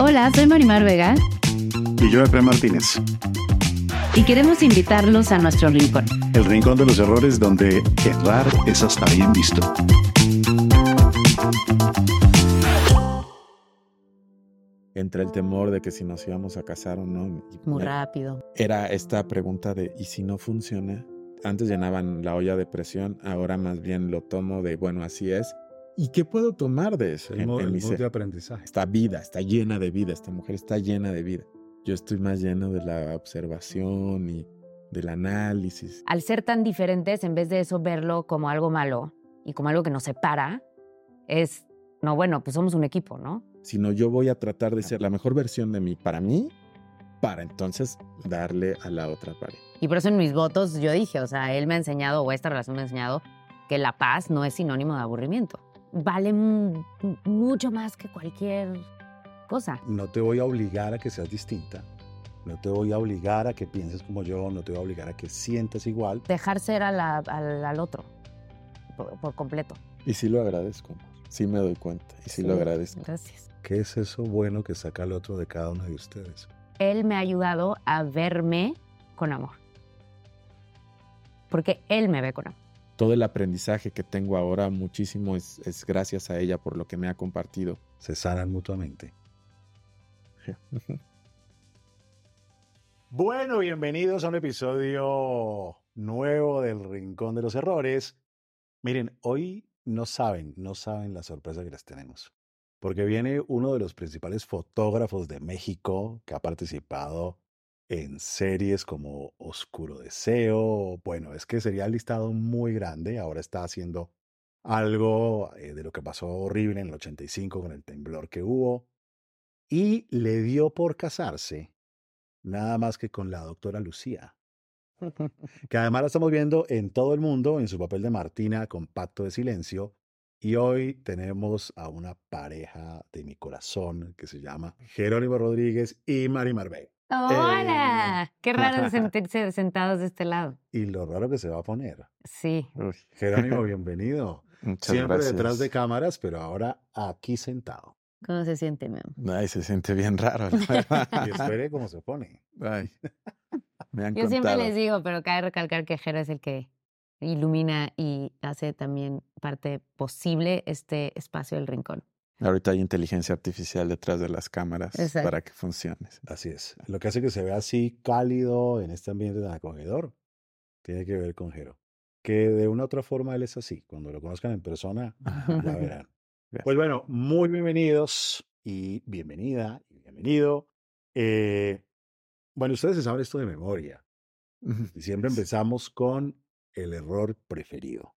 Hola, soy Marimar Vega. Y yo, Efraín Martínez. Y queremos invitarlos a nuestro rincón. El rincón de los errores donde errar es hasta bien visto. Entre el temor de que si nos íbamos a casar o no. Muy rápido. Era esta pregunta de, ¿y si no funciona? Antes llenaban la olla de presión, ahora más bien lo tomo de, bueno, así es. ¿Y qué puedo tomar de eso? El, modo, de aprendizaje. Esta vida, está llena de vida, esta mujer está llena de vida. Yo estoy más lleno de la observación y del análisis. Al ser tan diferentes, en vez de eso verlo como algo malo y como algo que nos separa, es, no, bueno, pues somos un equipo, ¿no? Sino yo voy a tratar de ser la mejor versión de mí para mí, para entonces darle a la otra pareja. Y por eso en mis votos yo dije, o sea, él me ha enseñado, o esta relación me ha enseñado, que la paz no es sinónimo de aburrimiento vale mucho más que cualquier cosa. No te voy a obligar a que seas distinta. No te voy a obligar a que pienses como yo, no te voy a obligar a que sientas igual. Dejar ser al, otro por, completo. Y sí lo agradezco, sí me doy cuenta y sí, lo agradezco. Gracias. ¿Qué es eso bueno que saca el otro de cada uno de ustedes? Él me ha ayudado a verme con amor. Porque él me ve con amor todo el aprendizaje que tengo ahora muchísimo es, gracias a ella por lo que me ha compartido. Se sanan mutuamente. bueno, bienvenidos a un episodio nuevo del Rincón de los Errores. Miren, hoy no saben, no saben la sorpresa que les tenemos. Porque viene uno de los principales fotógrafos de México que ha participado en series como Oscuro Deseo. Bueno, es que sería el listado muy grande. Ahora está haciendo algo eh, de lo que pasó horrible en el 85 con el temblor que hubo. Y le dio por casarse nada más que con la doctora Lucía. que además la estamos viendo en todo el mundo en su papel de Martina con Pacto de Silencio. Y hoy tenemos a una pareja de mi corazón que se llama Jerónimo Rodríguez y Mari Marbey. Hola, eh, qué raro sentirse sentados de este lado. Y lo raro que se va a poner. Sí. Jerónimo, bienvenido. Siempre detrás de cámaras, pero ahora aquí sentado. ¿Cómo se siente, mi Ay, se siente bien raro. y espere cómo se pone. Ay, me Yo siempre les digo, pero cabe recalcar que Jero es el que ilumina y hace también parte posible este espacio del rincón. Ahorita hay inteligencia artificial detrás de las cámaras para que funcione. Así es. Lo que hace que se vea así cálido en este ambiente tan acogedor tiene que ver con Jero. Que de una u otra forma él es así. Cuando lo conozcan en persona, ya verán. Pues bueno, muy bienvenidos y bienvenida y bienvenido. Eh, bueno, ustedes saben esto de memoria. Y siempre empezamos con el error preferido.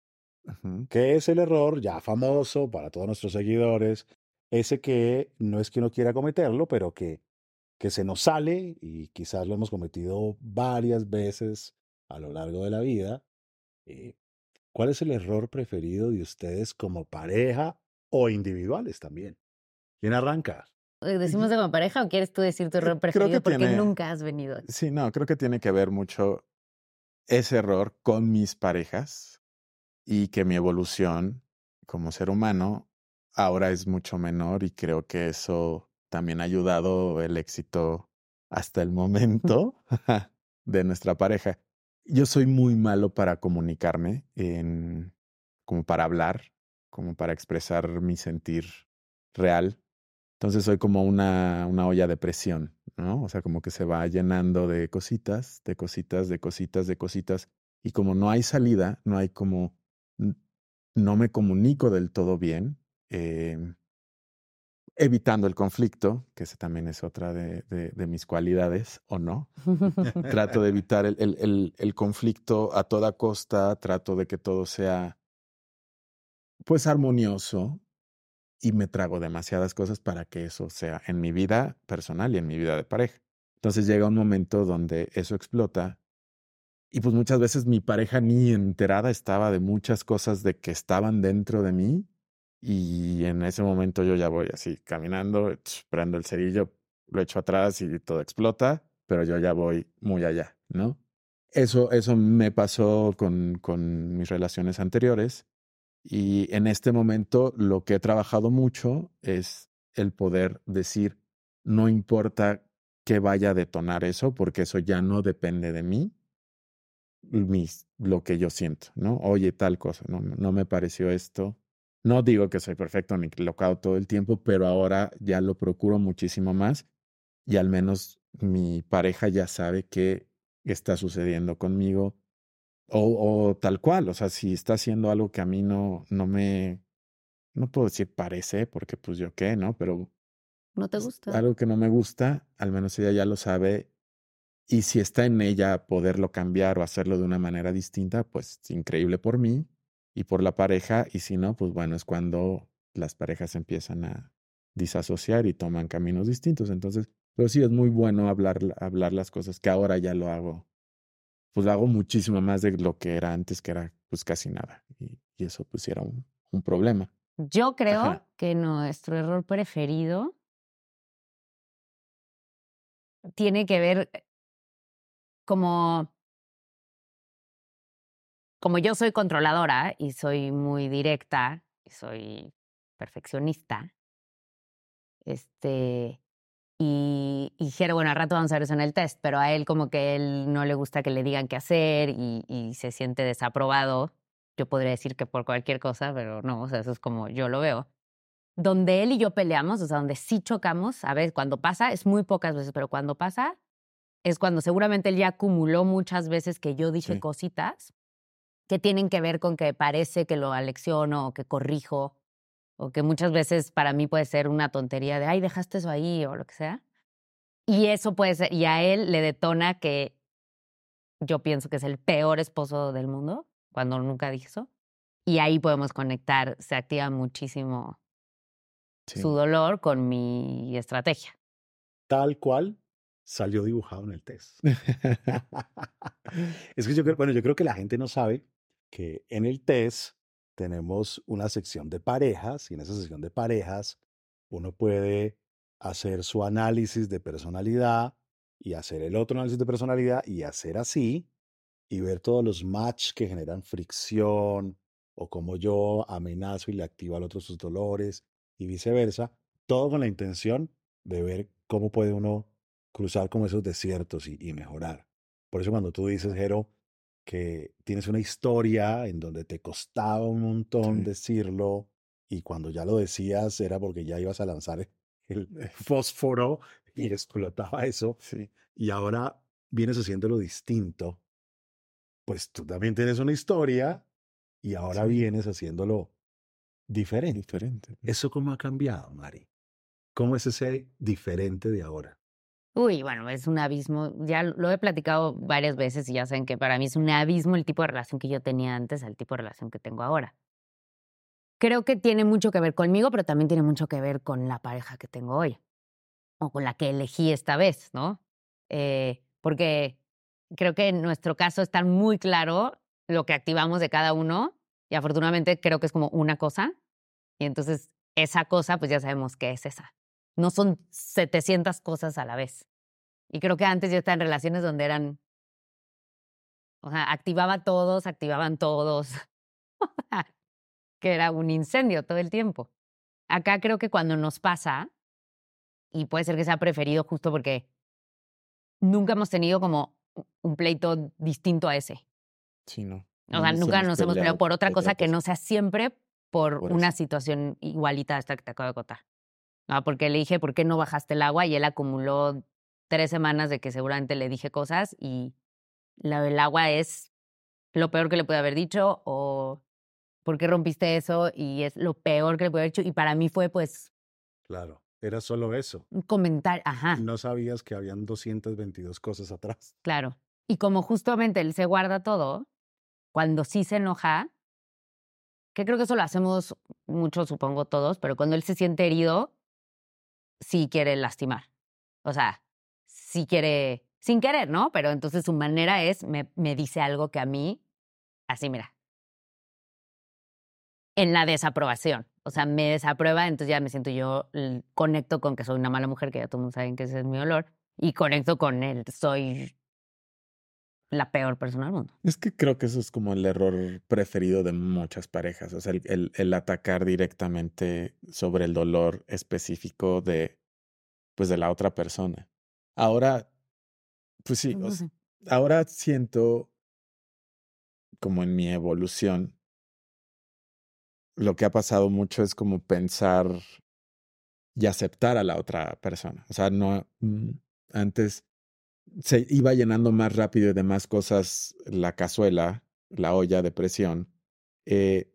¿Qué es el error ya famoso para todos nuestros seguidores? Ese que no es que no quiera cometerlo, pero que, que se nos sale y quizás lo hemos cometido varias veces a lo largo de la vida. Eh, ¿Cuál es el error preferido de ustedes como pareja o individuales también? ¿Quién arranca? Eh, ¿Decimos de como pareja o quieres tú decir tu error preferido porque nunca has venido? Sí, no, creo que tiene que ver mucho ese error con mis parejas y que mi evolución como ser humano ahora es mucho menor y creo que eso también ha ayudado el éxito hasta el momento de nuestra pareja. Yo soy muy malo para comunicarme, en, como para hablar, como para expresar mi sentir real. Entonces soy como una, una olla de presión, ¿no? O sea, como que se va llenando de cositas, de cositas, de cositas, de cositas. Y como no hay salida, no hay como no me comunico del todo bien, em, evitando el conflicto, que ese también es otra de, de- de mis cualidades, o no. Trato de evitar el, el- el- el conflicto a toda costa, trato de que todo sea pues armonioso y me trago demasiadas cosas para que eso sea en mi vida personal y en mi vida de pareja. Entonces llega un momento donde eso explota y pues muchas veces mi pareja ni enterada estaba de muchas cosas de que estaban dentro de mí y en ese momento yo ya voy así caminando, prendo el cerillo, lo echo atrás y todo explota, pero yo ya voy muy allá, ¿no? Eso, eso me pasó con, con mis relaciones anteriores y en este momento lo que he trabajado mucho es el poder decir, no importa que vaya a detonar eso, porque eso ya no depende de mí, mis, lo que yo siento, ¿no? Oye, tal cosa, no, no me pareció esto. No digo que soy perfecto ni locado todo el tiempo, pero ahora ya lo procuro muchísimo más y al menos mi pareja ya sabe qué está sucediendo conmigo o, o tal cual, o sea, si está haciendo algo que a mí no, no me, no puedo decir parece, porque pues yo qué, ¿no? Pero ¿No te gusta? algo que no me gusta, al menos ella ya lo sabe. Y si está en ella poderlo cambiar o hacerlo de una manera distinta, pues increíble por mí y por la pareja. Y si no, pues bueno, es cuando las parejas empiezan a disasociar y toman caminos distintos. Entonces, pero sí es muy bueno hablar, hablar las cosas que ahora ya lo hago. Pues lo hago muchísimo más de lo que era antes, que era pues casi nada. Y, y eso pues era un, un problema. Yo creo Ajá. que nuestro error preferido tiene que ver como como yo soy controladora y soy muy directa y soy perfeccionista, este, y, y Jero, bueno, al rato vamos a ver eso en el test, pero a él como que él no le gusta que le digan qué hacer y, y se siente desaprobado. Yo podría decir que por cualquier cosa, pero no, o sea, eso es como yo lo veo. Donde él y yo peleamos, o sea, donde sí chocamos, a ver, cuando pasa, es muy pocas veces, pero cuando pasa, es cuando seguramente él ya acumuló muchas veces que yo dije Sí. cositas que tienen que ver con que parece que lo alecciono o que corrijo o que muchas veces para mí puede ser una tontería de, ay, dejaste eso ahí o lo que sea. Y eso puede ser, y a él le detona que yo pienso que es el peor esposo del mundo, cuando nunca dije eso. Y ahí podemos conectar, se activa muchísimo Sí. su dolor con mi estrategia. Tal cual salió dibujado en el test. es que yo creo, bueno, yo creo que la gente no sabe que en el test tenemos una sección de parejas y en esa sección de parejas uno puede hacer su análisis de personalidad y hacer el otro análisis de personalidad y hacer así y ver todos los match que generan fricción o como yo amenazo y le activo al otro sus dolores y viceversa, todo con la intención de ver cómo puede uno cruzar como esos desiertos y, y mejorar. Por eso cuando tú dices, Jero, que tienes una historia en donde te costaba un montón Sí. decirlo y cuando ya lo decías era porque ya ibas a lanzar el fósforo y explotaba eso Sí. y ahora vienes haciéndolo distinto, pues tú también tienes una historia y ahora Sí. vienes haciéndolo diferente. Diferente. ¿Eso cómo ha cambiado, Mari? ¿Cómo es ese diferente de ahora? Uy, bueno, es un abismo. Ya lo he platicado varias veces y ya saben que para mí es un abismo el tipo de relación que yo tenía antes al tipo de relación que tengo ahora. Creo que tiene mucho que ver conmigo, pero también tiene mucho que ver con la pareja que tengo hoy o con la que elegí esta vez, ¿no? Eh, porque creo que en nuestro caso está muy claro lo que activamos de cada uno y afortunadamente creo que es como una cosa y entonces esa cosa pues ya sabemos qué es esa. No son 700 cosas a la vez. Y creo que antes yo estaba en relaciones donde eran, o sea, activaba todos, activaban todos, que era un incendio todo el tiempo. Acá creo que cuando nos pasa, y puede ser que sea preferido justo porque nunca hemos tenido como un pleito distinto a ese. Sí, no. O sea, nunca nos hemos peleado por otra cosa que no sea siempre por, Por una eso. situación igualita a esta que te acabo de contar. No, porque le dije, ¿por qué no bajaste el agua? Y él acumuló tres semanas de que seguramente le dije cosas y la del agua es lo peor que le pude haber dicho o ¿por qué rompiste eso? Y es lo peor que le puedo haber hecho. Y para mí fue, pues, Claro, era solo eso. un comentario. Ajá, No sabías que habían 222 cosas atrás. claro. Y como justamente él se guarda todo, cuando sí se enoja, que creo que eso lo hacemos mucho, supongo todos, pero cuando él se siente herido, sí quiere lastimar. O sea, sí quiere, sin querer, ¿no? Pero entonces su manera es, me, me dice algo que a mí, así mira, en la desaprobación. O sea, me desaprueba, entonces ya me siento yo, conecto con que soy una mala mujer, que ya todos saben que ese es mi olor, y conecto con él, soy la peor persona del mundo. Es que creo que eso es como el error preferido de muchas parejas, o sea, el, el- el atacar directamente sobre el dolor específico de, pues, de la otra persona. Ahora, pues sí, o sea, ahora siento como en mi evolución, lo que ha pasado mucho es como pensar y aceptar a la otra persona. O sea, no, mm, antes se iba llenando más rápido y de más cosas la cazuela, la olla de presión, eh,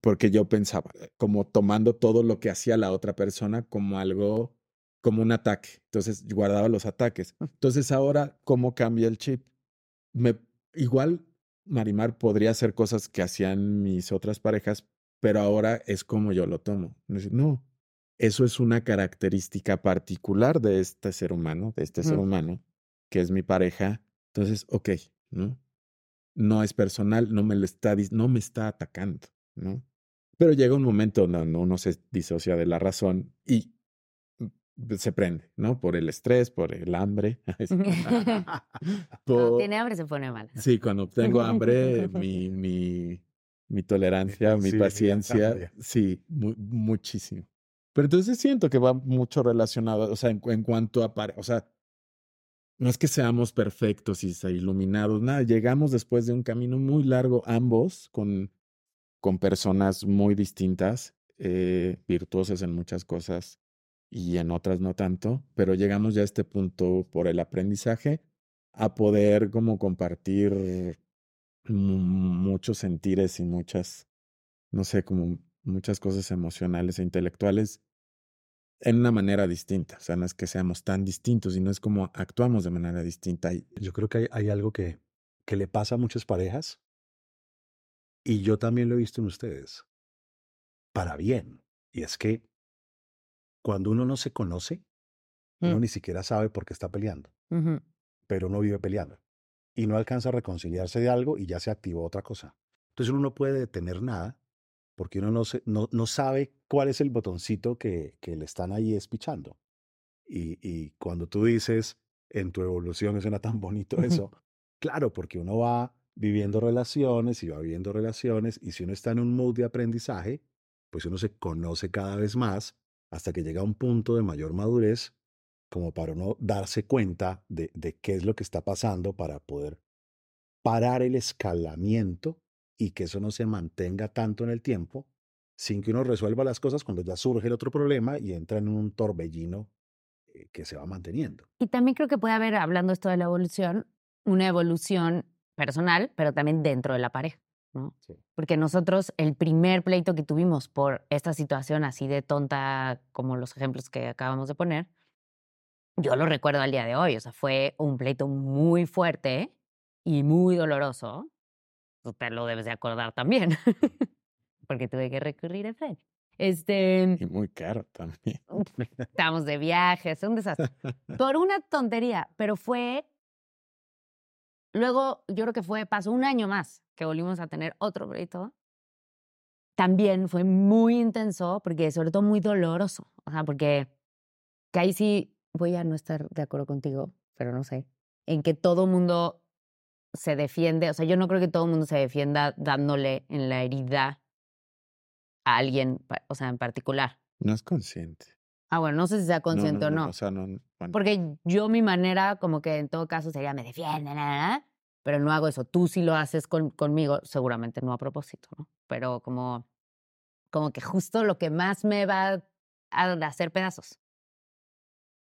porque yo pensaba, como tomando todo lo que hacía la otra persona como algo, como un ataque. Entonces guardaba los ataques. Entonces ahora, ¿cómo cambia el chip? Me, igual Marimar podría hacer cosas que hacían mis otras parejas, pero ahora es como yo lo tomo. No, eso es una característica particular de este ser humano, de este ser Ujú. humano, que es mi pareja. Entonces, ok, ¿no? No es personal, no me lo está, no me está atacando, ¿no? Pero llega un momento donde uno se disocia de la razón y mm, se prende, ¿no? Por el estrés, por el hambre. Cuando por- tiene hambre se pone mal. Sí, cuando tengo hambre, mi, mi, mi tolerancia, mi paciencia, sí, mu- muchísimo. Pero entonces siento que va mucho relacionado, o sea, en, en cuanto a, o sea, no es que seamos perfectos y iluminados, nada, llegamos después de un camino muy largo ambos con, con personas muy distintas, eh, virtuosas en muchas cosas y en otras no tanto, pero llegamos ya a este punto por el aprendizaje a poder como compartir mu- muchos sentires y muchas, no sé, como muchas cosas emocionales e intelectuales en una manera distinta. O sea, no es que seamos tan distintos y no es como actuamos de manera distinta. Yo creo que hay, hay algo que, que le pasa a muchas parejas y yo también lo he visto en ustedes, para bien. Y es que cuando uno no se conoce, uno Mm. ni siquiera sabe por qué está peleando, pero uno vive peleando y no alcanza a reconciliarse de algo y ya se activó otra cosa. Entonces uno no puede detener nada porque uno no, se- no, no sabe cuál es el botoncito que, que le están ahí espichando. Y, y cuando tú dices, en tu evolución es suena tan bonito eso, claro, porque uno va viviendo relaciones y va viviendo relaciones y si uno está en un mood de aprendizaje, pues uno se conoce cada vez más hasta que llega a un punto de mayor madurez como para uno darse cuenta de, de qué es lo que está pasando para poder parar el escalamiento y que eso no se mantenga tanto en el tiempo sin que uno resuelva las cosas cuando ya surge el otro problema y entra en un torbellino eh, que se va manteniendo. Y también creo que puede haber, hablando esto de la evolución, una evolución personal, pero también dentro de la pareja, ¿no? Sí. Porque nosotros, el primer pleito que tuvimos por esta situación así de tonta como los ejemplos que acabamos de poner, yo lo recuerdo al día de hoy, o sea, fue un pleito muy fuerte y muy doloroso. Tú te lo debes de acordar también, porque tuve que recurrir a Fred. Este, y muy caro también. estábamos de viajes, un desastre. Por una tontería, pero fue. Luego, yo creo que fue, pasó un año más que volvimos a tener otro pleito. También fue muy intenso, porque sobre todo muy doloroso. O sea, porque que ahí sí voy a no estar de acuerdo contigo, pero no sé, en que todo mundo se defiende. O sea, yo no creo que todo el mundo se defienda dándole en la herida a alguien, o sea, en particular. No es consciente. Ah, bueno, no sé si sea consciente o no. O sea, no. bueno, Porque yo mi manera, como que en todo caso sería me defiende, na, na, na, pero no hago eso. Tú sí lo haces con- conmigo, seguramente no a propósito, ¿no? Pero como, como que justo lo que más me va a hacer pedazos.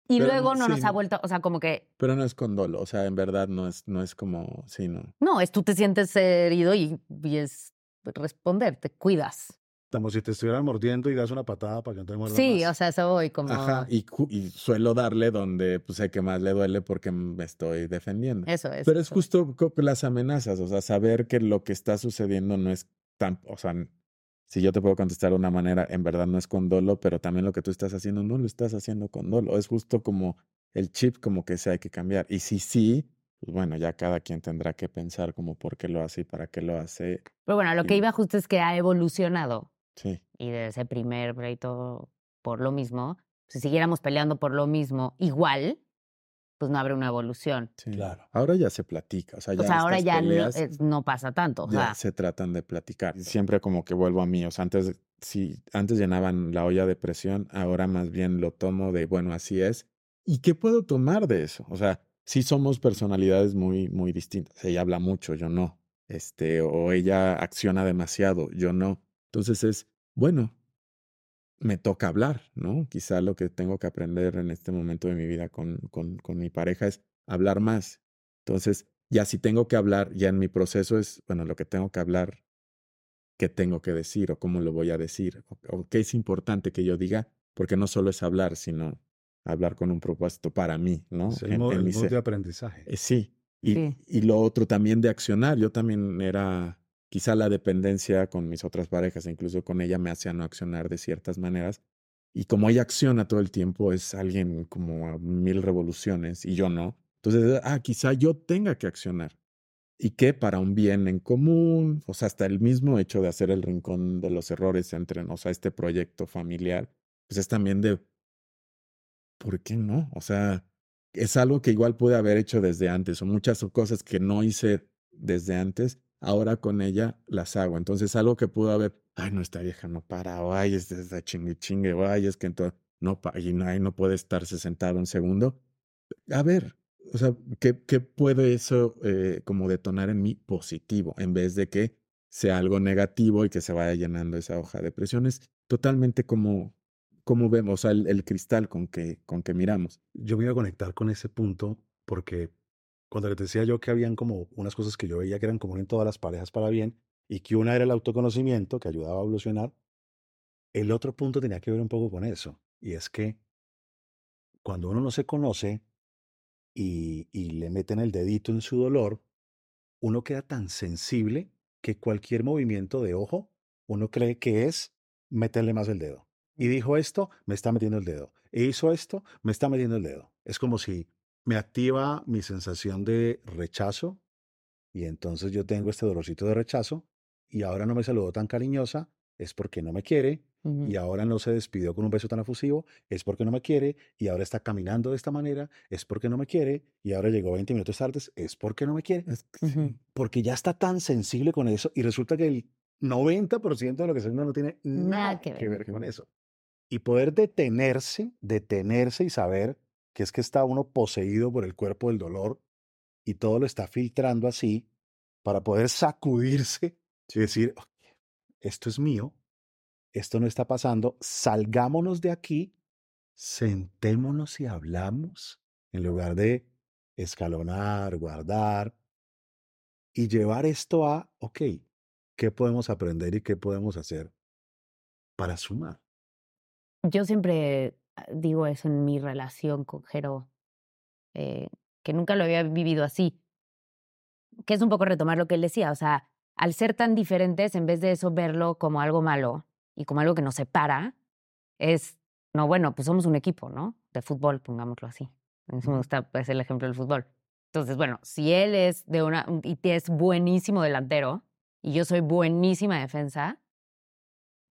Y Pero luego no sí, nos ha vuelto, o sea, como que, Pero no es con dolo. O sea, en verdad no es, no es como. Sí, no. no, es tú te sientes herido y, y es responder, te cuidas. Como si te estuvieran mordiendo y das una patada para que no te muerdan Sí, más. o sea, eso voy como... Ajá, y, y suelo darle donde pues, sé que más le duele porque me estoy defendiendo. Eso es. Pero es justo las amenazas, o sea, saber que lo que está sucediendo no es tan, o sea, si yo te puedo contestar de una manera, en verdad no es con dolo, pero también lo que tú estás haciendo no lo estás haciendo con dolo. Es justo como el chip como que se hay que cambiar. Y si sí, pues bueno, ya cada quien tendrá que pensar como por qué lo hace y para qué lo hace. Pero bueno, lo que iba justo es que ha evolucionado Sí, y de ese primer pleito por lo mismo, si siguiéramos peleando por lo mismo igual, pues no habrá una evolución. sí. Claro. Ahora ya se platica, o sea, ya o sea, ahora ya no, peleas es- no pasa tanto. O ya sea, se tratan de platicar. Siempre como que vuelvo a mí, o sea, antes, si antes llenaban la olla de presión, ahora más bien lo tomo de, bueno, así es. ¿Y qué puedo tomar de eso? O sea, sí somos personalidades muy, muy distintas. Ella habla mucho, yo no. Este, o ella acciona demasiado, yo no. Entonces es, bueno, me toca hablar, ¿no? Quizá lo que tengo que aprender en este momento de mi vida con, con, con mi pareja es hablar más. Entonces, ya si tengo que hablar, ya en mi proceso es, bueno, lo que tengo que hablar, qué tengo que decir o cómo lo voy a decir, o, o qué es importante que yo diga, porque no solo es hablar, sino hablar con un propósito para mí, ¿no? Es el, En- mo- en el mi mood ser. de aprendizaje. Eh, sí. Y, Sí. y lo otro también de accionar. Yo también era, quizá la dependencia con mis otras parejas, incluso con ella me hacía no accionar de ciertas maneras. Y como ella acciona todo el tiempo, es alguien como a mil revoluciones y yo no. Entonces, ah, quizá yo tenga que accionar. Y que para un bien en común, o sea, hasta el mismo hecho de hacer el rincón de los errores entre, o sea, este proyecto familiar, pues es también de, ¿por qué no? O sea, es algo que igual pude haber hecho desde antes, o muchas cosas que no hice desde antes, ahora con ella las hago. Entonces, algo que pudo haber, ay, no, esta vieja no para, o ay, es de chingue chingue, o ay, es que entonces no, y no, ay, no puede estarse sentado un segundo. A ver, o sea, ¿qué, qué puede eso eh, como detonar en mí positivo, en vez de que sea algo negativo y que se vaya llenando esa hoja de presión? Es totalmente como, como vemos, o sea, el, el cristal con que, con que miramos. Yo iba a conectar con ese punto porque cuando te decía yo que habían como unas cosas que yo veía que eran común en todas las parejas para bien y que una era el autoconocimiento que ayudaba a evolucionar, el otro punto tenía que ver un poco con eso. Y es que cuando uno no se conoce y, y le meten el dedito en su dolor, uno queda tan sensible que cualquier movimiento de ojo, uno cree que es meterle más el dedo. Y dijo esto, me está metiendo el dedo. E hizo esto, me está metiendo el dedo. Es como si me activa mi sensación de rechazo y entonces yo tengo este dolorcito de rechazo y ahora no me saludó tan cariñosa, es porque no me quiere y ahora no se despidió con un beso tan efusivo, es porque no me quiere, y ahora está caminando de esta manera, es porque no me quiere, y ahora llegó 20 minutos tarde, es porque no me quiere, que porque ya está tan sensible con eso, y resulta que el 90% de lo que está haciendo no tiene nada, Nada que, que ver. ver. con eso. Y poder detenerse, detenerse y saber que es que está uno poseído por el cuerpo del dolor y todo lo está filtrando así para poder sacudirse y decir, "Ok, esto es mío, esto no está pasando, salgámonos de aquí, sentémonos y hablamos en lugar de escalonar, guardar y llevar esto a, ok, ¿qué podemos aprender y qué podemos hacer para sumar? Yo siempre digo eso en mi relación con Jero, eh, que nunca lo había vivido así. Que es un poco retomar lo que él decía, o sea, al ser tan diferentes, en vez de eso verlo como algo malo y como algo que nos separa, es, no, bueno, pues somos un equipo, ¿no? De fútbol, pongámoslo así. A mí sí me gusta pues, el ejemplo del fútbol. Entonces, bueno, si él es de una, y es buenísimo delantero y yo soy buenísima defensa,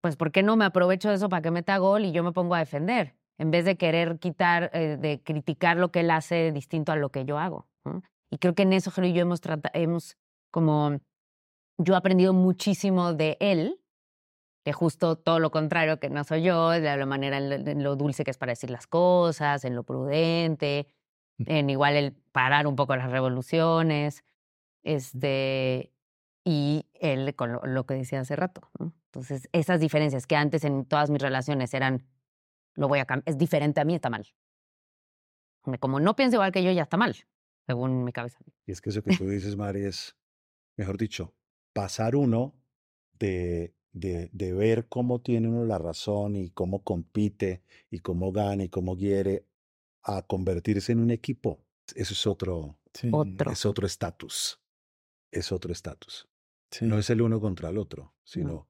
pues ¿por qué no me aprovecho de eso para que meta gol y yo me pongo a defender? En vez de querer quitar, eh, de criticar lo que él hace distinto a lo que yo hago. ¿no? Y creo que en eso Jero y yo hemos tratado, hemos como, yo he aprendido muchísimo de él, de justo todo lo contrario que no soy yo, de la manera en lo, en lo dulce que es para decir las cosas, en lo prudente, en igual el parar un poco las revoluciones, este, y él con lo, lo que decía hace rato. ¿no? Entonces, esas diferencias que antes en todas mis relaciones eran, lo voy a cambiar, es diferente a mí, está mal. Como no piensa igual que yo, ya está mal, según mi cabeza. Y es que eso que tú dices, Mari, es, mejor dicho, pasar uno de, de, de ver cómo tiene uno la razón y cómo compite y cómo gana y cómo quiere a convertirse en un equipo. Eso es otro, Sí, Otro. es otro estatus. Es otro estatus. sí. No es el uno contra el otro, sino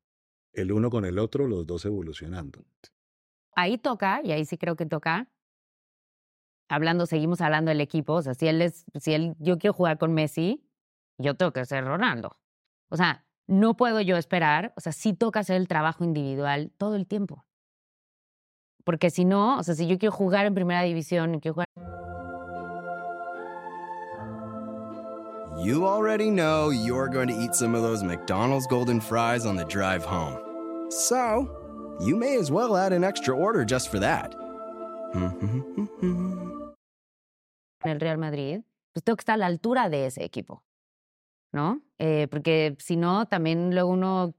el uno con el otro, los dos evolucionando. Ahí toca, y ahí sí creo que toca, hablando, seguimos hablando del equipo, o sea, si él es, si él, yo quiero jugar con Messi, yo tengo que ser Ronaldo. O sea, no puedo yo esperar, o sea, sí toca hacer el trabajo individual todo el tiempo. Porque si no, o sea, si yo quiero jugar en primera división quiero jugar You already know you're going to eat some of those McDonald's golden fries on the drive home. So, you may as well add an extra order just for that. el Real Madrid, pues tengo que estar a la altura de ese equipo, ¿no? Eh, porque si no, también luego uno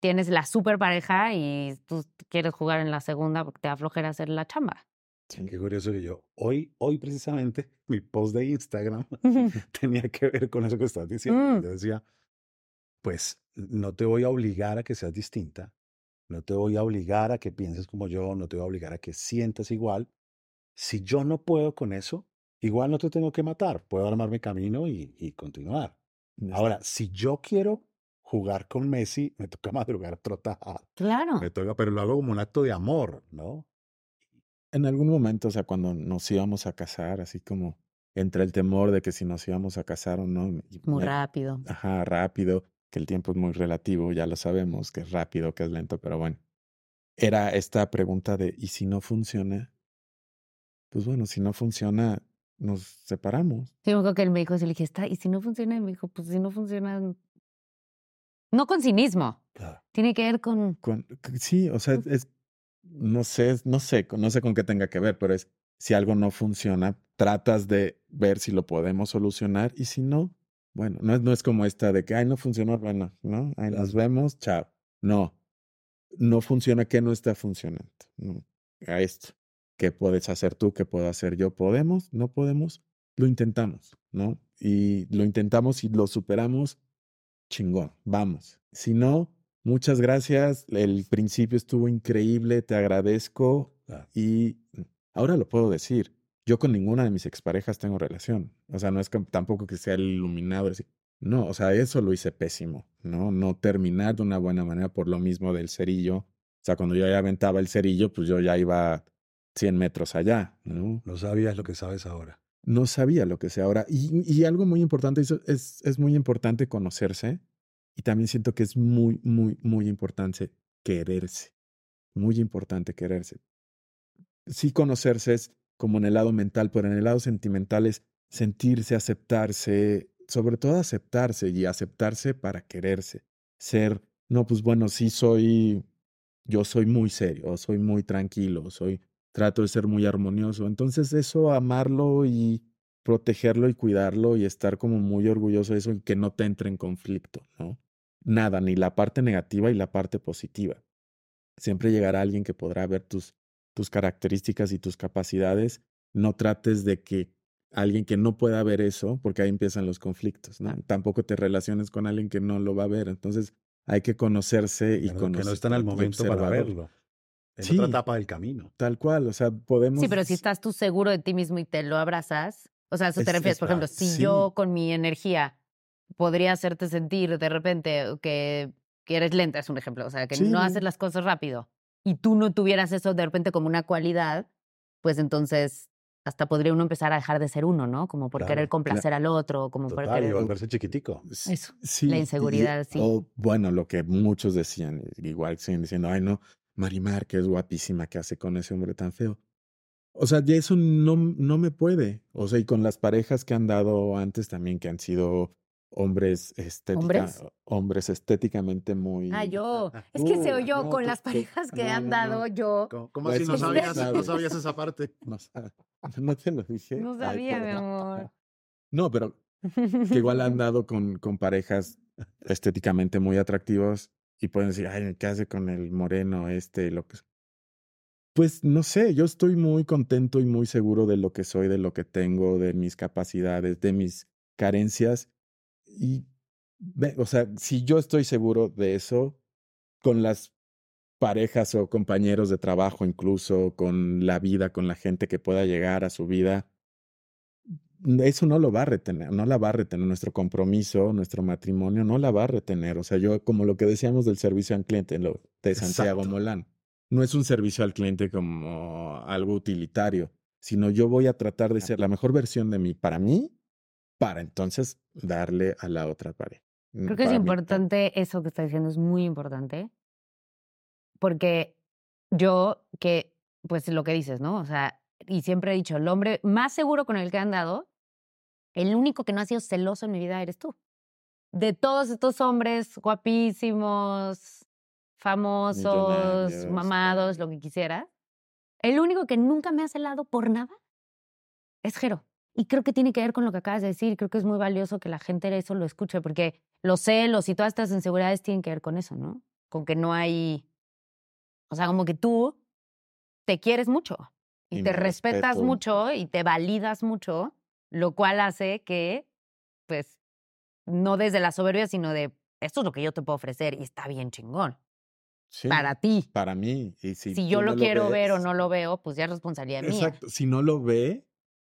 tienes la super pareja y tú quieres jugar en la segunda porque te da flojera hacer la chamba. Qué curioso que yo, hoy, hoy precisamente, mi post de Instagram tenía que ver con eso que estás diciendo. Mm. Yo decía, pues no te voy a obligar a que seas distinta, no te voy a obligar a que pienses como yo, no te voy a obligar a que sientas igual. Si yo no puedo con eso, igual no te tengo que matar, puedo armarme camino y, y continuar. Ahora, si yo quiero jugar con Messi, me toca madrugar trotar, Claro. me toca, pero lo hago como un acto de amor, ¿no? En algún momento, o sea, cuando nos íbamos a casar, así como entre el temor de que si nos íbamos a casar o no. Muy me- rápido. Ajá, rápido, que el tiempo es muy relativo, ya lo sabemos, que es rápido, que es lento, pero bueno. Era esta pregunta de, ¿y si no funciona? Pues bueno, si no funciona, nos separamos. Sí, me acuerdo que él me dijo, eso, le dije, está, y si no funciona, y me dijo, pues si no funciona, no con cinismo, Claro. tiene que ver con, sí, o sea, es, no sé, no sé, no sé con qué tenga que ver, pero es, si algo no funciona, tratas de ver si lo podemos solucionar y si no, bueno, no es, no es como esta de que, ay, no funcionó, bueno, ¿no? Ahí nos vemos, chao. No, no funciona, ¿qué no está funcionando? No, a esto. ¿Qué puedes hacer tú? ¿Qué puedo hacer yo? ¿Podemos? ¿No podemos? Lo intentamos, ¿no? Y lo intentamos y lo superamos, chingón, vamos. Si no, muchas gracias. El principio estuvo increíble, te agradezco. Y ahora lo puedo decir. Yo con ninguna de mis exparejas tengo relación. O sea, no es que, tampoco que sea el iluminado. No, o sea, eso lo hice pésimo, ¿no? No terminar de una buena manera por lo mismo del cerillo. O sea, cuando yo ya aventaba el cerillo, pues yo ya iba 100 metros allá, ¿no? No sabías lo que sabes ahora. no sabía lo que sé ahora. Y, y algo muy importante, eso es, es muy importante conocerse y también siento que es muy, muy, muy importante quererse. Muy importante quererse. Sí conocerse es como en el lado mental, pero en el lado sentimental es sentirse, aceptarse, sobre todo aceptarse y aceptarse para quererse. Ser, no, pues bueno, sí soy, yo soy muy serio, soy muy tranquilo, soy, trato de ser muy armonioso. Entonces eso, amarlo y protegerlo y cuidarlo y estar como muy orgulloso de eso y que no te entre en conflicto, ¿no? Nada, ni la parte negativa y la parte positiva. Siempre llegará alguien que podrá ver tus, tus características y tus capacidades. No trates de que alguien que no pueda ver eso, porque ahí empiezan los conflictos, ¿no? Tampoco te relaciones con alguien que no lo va a ver. Entonces hay que conocerse y Que no, que conocer. no están al momento para verlo. En Sí. otra etapa del camino. Tal cual, o sea, podemos. Sí, pero si estás tú seguro de ti mismo y te lo abrazas, o sea, eso te Es- refieres. Por ejemplo, si sí. yo con mi energía podría hacerte sentir de repente que, que eres lenta, es un ejemplo, o sea, que Sí. no haces las cosas rápido y tú no tuvieras eso de repente como una cualidad, pues entonces hasta podría uno empezar a dejar de ser uno, ¿no? Como por Claro, querer complacer al otro, como por y querer... volverse chiquitico. Eso, Sí, la y- inseguridad, sí. O, bueno, lo que muchos decían, igual siguen diciendo, ay, no, Marimar, que es guapísima, que hace con ese hombre tan feo? O sea, ya eso no, no me puede. O sea, y con las parejas que han dado antes también, que han sido hombres estética, ¿Hombres? hombres estéticamente muy. Ah, yo. Es que se Uh, oyó no, con tú- las parejas que no, han dado no. yo. ¿Cómo, cómo Pues así no sabías, no sabías esa parte? No, te lo dije. No Ay, sabía, mi amor. No, pero que igual han dado con, con parejas estéticamente muy atractivas y pueden decir, ay, ¿qué hace con el moreno este? Lo que... Pues no sé, yo estoy muy contento y muy seguro de lo que soy, de lo que tengo, de mis capacidades, de mis carencias. Y, o sea, si yo estoy seguro de eso, con las parejas o compañeros de trabajo, incluso con la vida, con la gente que pueda llegar a su vida, eso no lo va a retener, no la va a retener nuestro compromiso, nuestro matrimonio, no la va a retener. O sea, yo como lo que decíamos del servicio al cliente, lo de Santiago Exacto. Molán, no es un servicio al cliente como algo utilitario, sino yo voy a tratar de ser la mejor versión de mí para mí, para entonces darle a la otra pareja. Creo que es mí, importante eso que está diciendo, es muy importante. Porque yo, que, pues lo que dices, ¿no? O sea, y siempre he dicho, el hombre más seguro con el que he andado, el único que no ha sido celoso en mi vida eres tú. De todos estos hombres guapísimos, famosos, mamados, lo que quisieras, el único que nunca me ha celado por nada es Jero. Y creo que tiene que ver con lo que acabas de decir. Creo que es muy valioso que la gente eso lo escuche, porque los celos y todas estas inseguridades tienen que ver con eso, ¿no? Con que no hay. O sea, como que tú te quieres mucho y, Y te respetas respeto. mucho y te validas mucho, lo cual hace que, pues, no desde la soberbia, sino de esto es lo que yo te puedo ofrecer y está bien chingón. sí, Para ti. para mí. Y si, yo lo quiero ver o no lo veo, pues ya es responsabilidad mía. Exacto. Si no lo ve,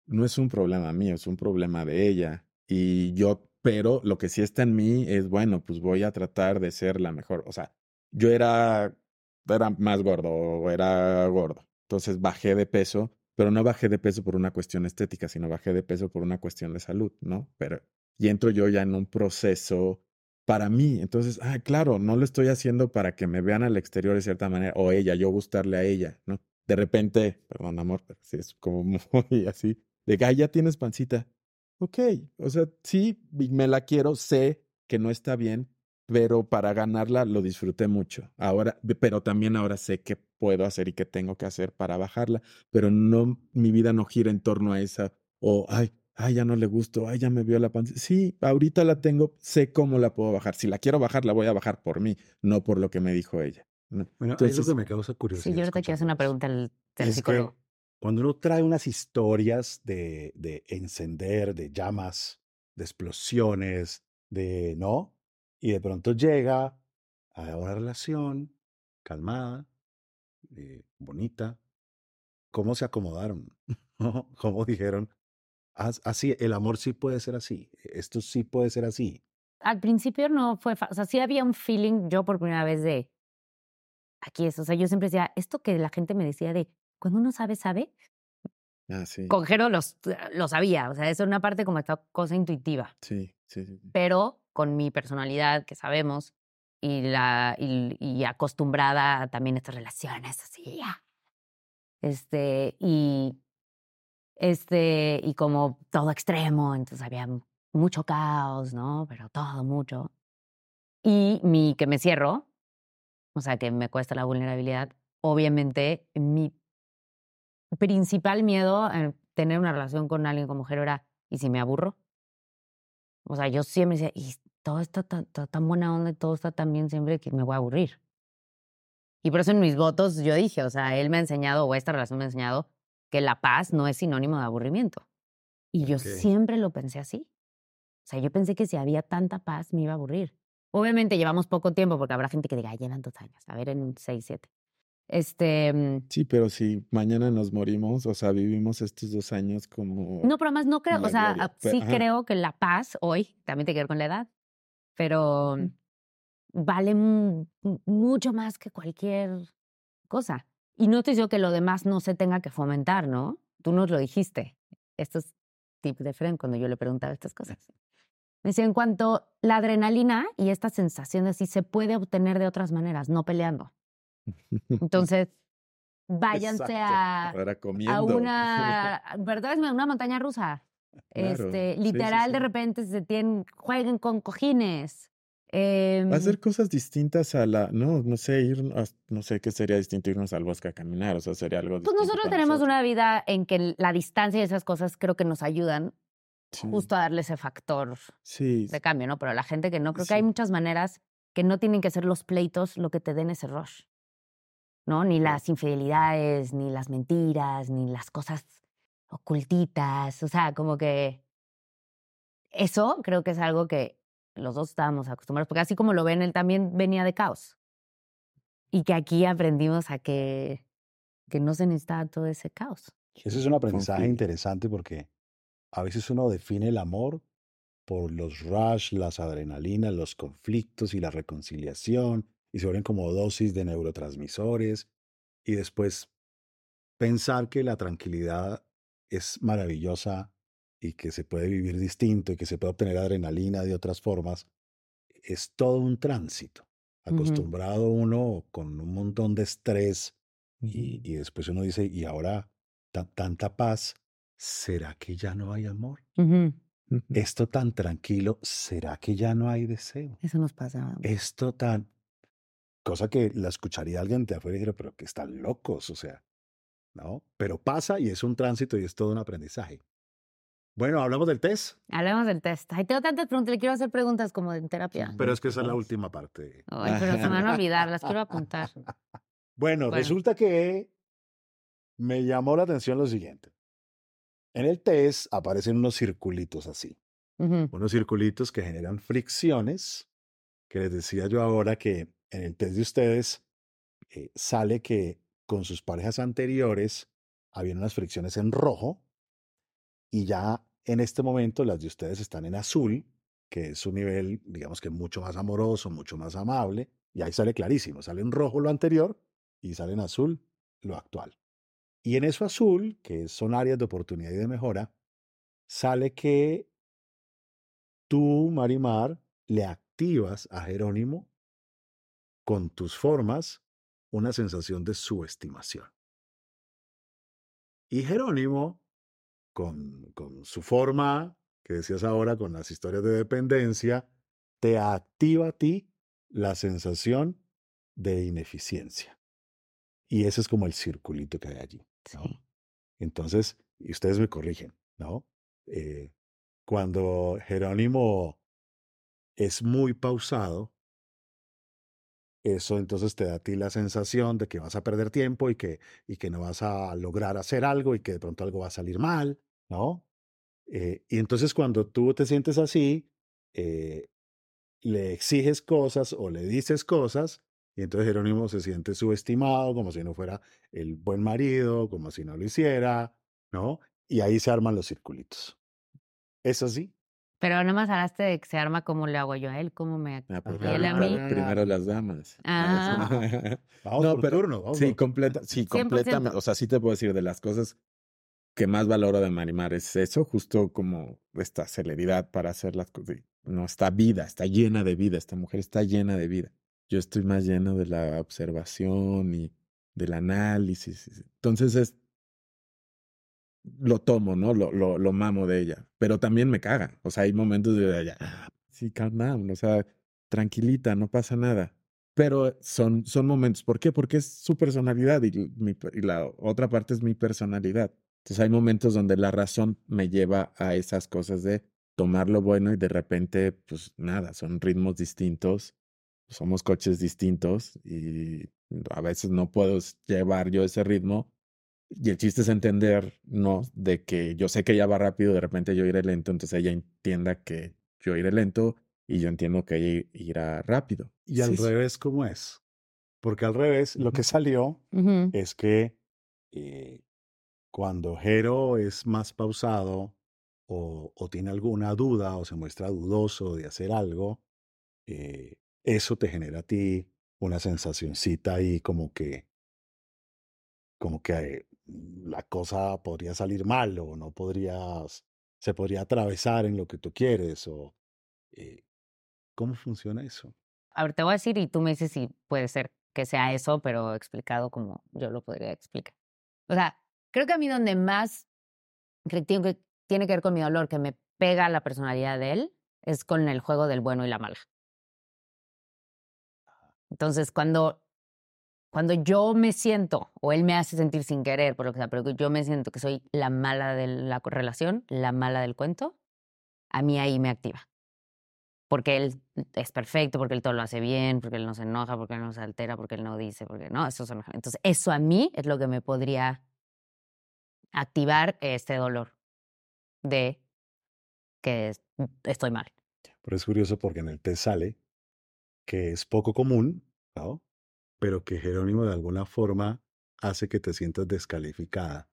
no es un problema mío, es un problema de ella. Y yo, pero lo que sí está en mí es, bueno, pues voy a tratar de ser la mejor. O sea, yo era, era más gordo o era gordo. Entonces bajé de peso, pero no bajé de peso por una cuestión estética, sino bajé de peso por una cuestión de salud, ¿no? Pero, y entro yo ya en un proceso para mí. Entonces, ah, claro, no lo estoy haciendo para que me vean al exterior de cierta manera, o ella, yo gustarle a ella, ¿no? De repente, perdón, amor, pero sí es como muy así, de que, ya tienes pancita. Ok, o sea, sí, me la quiero, sé que no está bien, pero para ganarla lo disfruté mucho. Ahora, pero también ahora sé qué puedo hacer y qué tengo que hacer para bajarla, pero no, mi vida no gira en torno a esa, o, ay, ay, ya no le gusto, ay, ya me vio la panza. Sí, ahorita la tengo, sé cómo la puedo bajar. Si la quiero bajar, la voy a bajar por mí, no por lo que me dijo ella. ¿no? Bueno, eso Entonces, que me causa curiosidad. Sí, yo ahorita quiero hacer una pregunta al, al Es psicólogo. Cuando uno trae unas historias de, de encender, de llamas, de explosiones, de no, y de pronto llega a una relación calmada, eh, bonita, ¿cómo se acomodaron? ¿Cómo dijeron? "As- Así, el amor sí puede ser así, esto sí puede ser así. Al principio no fue. O sea, sí había un feeling, yo por primera vez de. Aquí es. O sea, yo siempre decía, esto que la gente me decía de cuando uno sabe, sabe. ah, sí, Con Jero los, lo sabía. O sea, eso es una parte como esta cosa intuitiva. sí, sí, sí. Pero con mi personalidad, que sabemos, y, la, y, y acostumbrada a también estas relaciones así. ah, Este, y. Este, y como todo extremo, entonces había mucho caos, ¿no? Pero todo mucho. Y mi que me cierro, o sea, que me cuesta la vulnerabilidad, obviamente mi principal miedo en tener una relación con alguien como mujer era, ¿y si me aburro? O sea, yo siempre decía, y todo está tan, tan, tan buena onda todo está tan bien siempre que me voy a aburrir. Y por eso en mis votos yo dije, o sea, él me ha enseñado, o esta relación me ha enseñado, que la paz no es sinónimo de aburrimiento. Y yo siempre lo pensé así. O sea, yo pensé que si había tanta paz me iba a aburrir. Obviamente llevamos poco tiempo porque habrá gente que diga, "Ay, llevan dos años, a ver, en seis, siete. Este, mm, Sí, pero si mañana nos morimos, o sea, vivimos estos dos años como... no, pero además no creo, o sea, gloria, ah, sí ajá. creo que la paz hoy también tiene que ver con la edad, pero Mm. vale mu- mu- mucho más que cualquier cosa. Y no estoy diciendo que lo demás no se tenga que fomentar, ¿no? Tú nos lo dijiste. Esto es tip de Fren cuando yo le preguntaba estas cosas. Me decía, en cuanto la adrenalina y esta sensación de sí se puede obtener de otras maneras, no peleando. Entonces, váyanse a, a una, ¿verdad? Es una montaña rusa. Claro, Este, sí, sí, literal, de repente se tienen, jueguen con cojines. em, Hacer cosas distintas a la, no, no sé, ir, no sé qué sería distinto irnos al bosque a caminar, o sea, sería algo pues nosotros tenemos nosotros. una vida en que la distancia y esas cosas creo que nos ayudan justo a darle ese factor de cambio, ¿no? Pero la gente que no, creo que hay muchas maneras que no tienen que ser los pleitos lo que te den ese rush, ¿no? Ni las infidelidades, ni las mentiras, ni las cosas ocultitas, o sea, como que eso creo que es algo que los dos estábamos acostumbrados, porque así como lo ven, él también venía de caos. Y que aquí aprendimos a que, que no se necesitaba todo ese caos. Ese es un aprendizaje interesante porque a veces uno define el amor por los rush, las adrenalinas, los conflictos y la reconciliación, y se vuelven como dosis de neurotransmisores, y después pensar que la tranquilidad es maravillosa y que se puede vivir distinto y que se puede obtener adrenalina de otras formas, es todo un tránsito. Acostumbrado uno con un montón de estrés y, y después uno dice, y ahora ta- tanta paz, ¿será que ya no hay amor? Esto tan tranquilo, ¿será que ya no hay deseo? Eso nos pasa. Esto tan... Cosa que la escucharía alguien de afuera y diría, pero que están locos, o sea, ¿no? Pero pasa y es un tránsito y es todo un aprendizaje. Bueno, hablamos del test, Hablemos del test. Ay, tengo tantas preguntas. Le quiero hacer preguntas como en terapia. pero es que esa es la última parte. Ay, pero se me van a olvidar. Las quiero apuntar. Bueno, Bueno. resulta que me llamó la atención lo siguiente. En el test aparecen unos circulitos así, unos circulitos que generan fricciones, que les decía yo ahora que en el test de ustedes eh, sale que con sus parejas anteriores habían unas fricciones en rojo y ya en este momento las de ustedes están en azul, que es un nivel, digamos que mucho más amoroso, mucho más amable, y ahí sale clarísimo, sale en rojo lo anterior y sale en azul lo actual. Y en eso azul, que son áreas de oportunidad y de mejora, sale que tú, Marimar, le activas a Jerónimo con tus formas una sensación de subestimación. Y Jerónimo, con, con su forma, que decías ahora, con las historias de dependencia, te activa a ti la sensación de ineficiencia. Y ese es como el circulito que hay allí. ¿no? Sí. Entonces, y ustedes me corrigen, ¿no? Eh, cuando Jerónimo es muy pausado, eso entonces te da a ti la sensación de que vas a perder tiempo y que, y que no vas a lograr hacer algo y que de pronto algo va a salir mal, ¿no? Eh, y entonces cuando tú te sientes así, eh, le exiges cosas o le dices cosas, y entonces Jerónimo se siente subestimado, como si no fuera el buen marido, como si no lo hiciera, ¿no? Y ahí se arman los circulitos. ¿Es así? Pero nada más hablaste de que se arma como le hago yo a él, cómo me... Ah, pues, Ajá. ¿Y él a mí? Primero las damas. Ah. Vamos No, por pero- turno. Vamos Sí, completa, sí, 100%. completamente. O sea, sí te puedo decir de las cosas que más valoro de Marimar es eso, justo como esta celeridad para hacer las cosas. No, está vida, está llena de vida. Esta mujer está llena de vida. Yo estoy más lleno de la observación y del análisis. Entonces es lo tomo, ¿no? Lo, lo, lo mamo de ella. Pero también me caga. O sea, hay momentos de ah, sí, calm down, o sea, tranquilita, no pasa nada. Pero son, son momentos. ¿Por qué? Porque es su personalidad y, y la otra parte es mi personalidad. Entonces hay momentos donde la razón me lleva a esas cosas de tomar lo bueno y de repente, pues nada, son ritmos distintos, somos coches distintos y a veces no puedo llevar yo ese ritmo. Y el chiste es entender, no, de que yo sé que ella va rápido, de repente yo iré lento, entonces ella entienda que yo iré lento y yo entiendo que ella irá rápido. Y al Sí, revés, ¿cómo es? Porque al revés, lo que salió es que eh, cuando Jero es más pausado o, o tiene alguna duda o se muestra dudoso de hacer algo, eh, eso te genera a ti una sensacioncita ahí como que, como que la cosa podría salir mal o no podrías, se podría atravesar en lo que tú quieres o eh, ¿cómo funciona eso? A ver, te voy a decir y tú me dices si puede ser que sea eso, pero explicado como yo lo podría explicar. O sea, creo que a mí donde más que tiene que, tiene que ver con mi dolor, que me pega la personalidad de él, es con el juego del bueno y la mala. Entonces, cuando, cuando yo me siento, o él me hace sentir sin querer, por lo que sea, pero yo me siento que soy la mala de la relación, la mala del cuento, a mí ahí me activa porque él es perfecto, porque él todo lo hace bien, porque él no se enoja, porque él no se altera, porque él no dice, porque no, eso se enoja. Entonces, eso a mí es lo que me podría activar este dolor de que es- estoy mal. Pero es curioso porque en el test sale que es poco común, ¿no? Pero que Jerónimo de alguna forma hace que te sientas descalificada.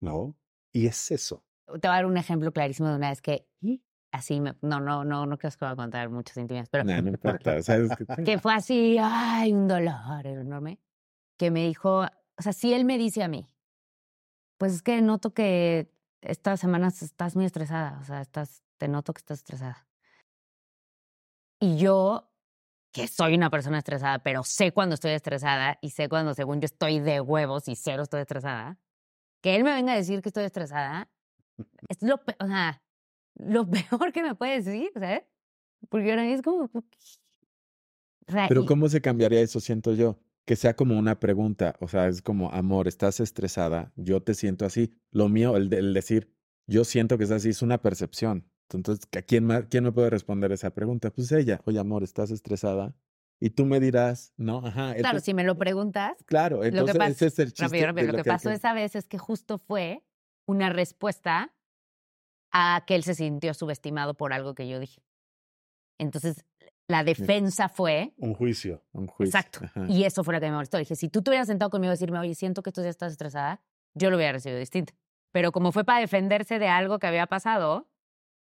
¿No? Y es eso. Te voy a dar un ejemplo clarísimo de una vez que así me, no, no, no, no creo que voy a contar muchas intimidades, pero No, no importa. ¿sabes? que- fue así, ay, un dolor enorme, que me dijo, o sea, si él me dice a mí, pues es que noto que estas semanas estás muy estresada, o sea, estás, te noto que estás estresada. Y yo, que soy una persona estresada, pero sé cuando estoy estresada y sé cuando según yo estoy de huevos y cero estoy estresada, que él me venga a decir que estoy estresada, es lo, o sea, lo peor que me puede decir, ¿sabes? Porque ahora es como... Pero ¿cómo se cambiaría eso, siento yo? Que sea como una pregunta, o sea, es como, amor, estás estresada, yo te siento así. Lo mío, el, de- el decir, yo siento que es así, es una percepción. Entonces, ¿a quién, ma- ¿quién me puede responder esa pregunta? Pues ella, oye, amor, estás estresada. Y tú me dirás, no, ajá. Claro, entonces- si me lo preguntas, claro, entonces pasa- ese es el chiste. rápido, rápido, de lo que pasó que- esa vez es que justo fue una respuesta a que él se sintió subestimado por algo que yo dije. Entonces, la defensa fue, Un juicio. Un juicio, exacto, ajá. y eso fue lo que me molestó. Dije, si tú te hubieras sentado conmigo y decirme, oye, siento que estos días estás estresada, yo lo hubiera recibido distinto. Pero como fue para defenderse de algo que había pasado,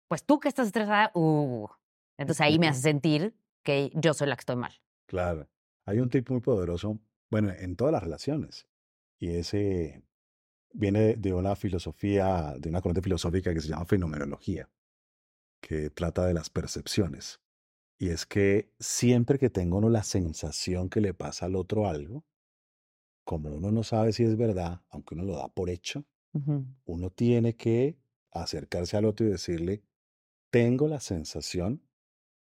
pues tú que estás estresada, uh, entonces ahí me hace sentir que yo soy la que estoy mal. Claro. Hay un tip muy poderoso, bueno, en todas las relaciones. Y ese viene de una filosofía, de una corriente filosófica que se llama fenomenología, que trata de las percepciones. Y es que siempre que tenga uno la sensación que le pasa al otro algo, como uno no sabe si es verdad, aunque uno lo da por hecho, uno tiene que acercarse al otro y decirle, tengo la sensación,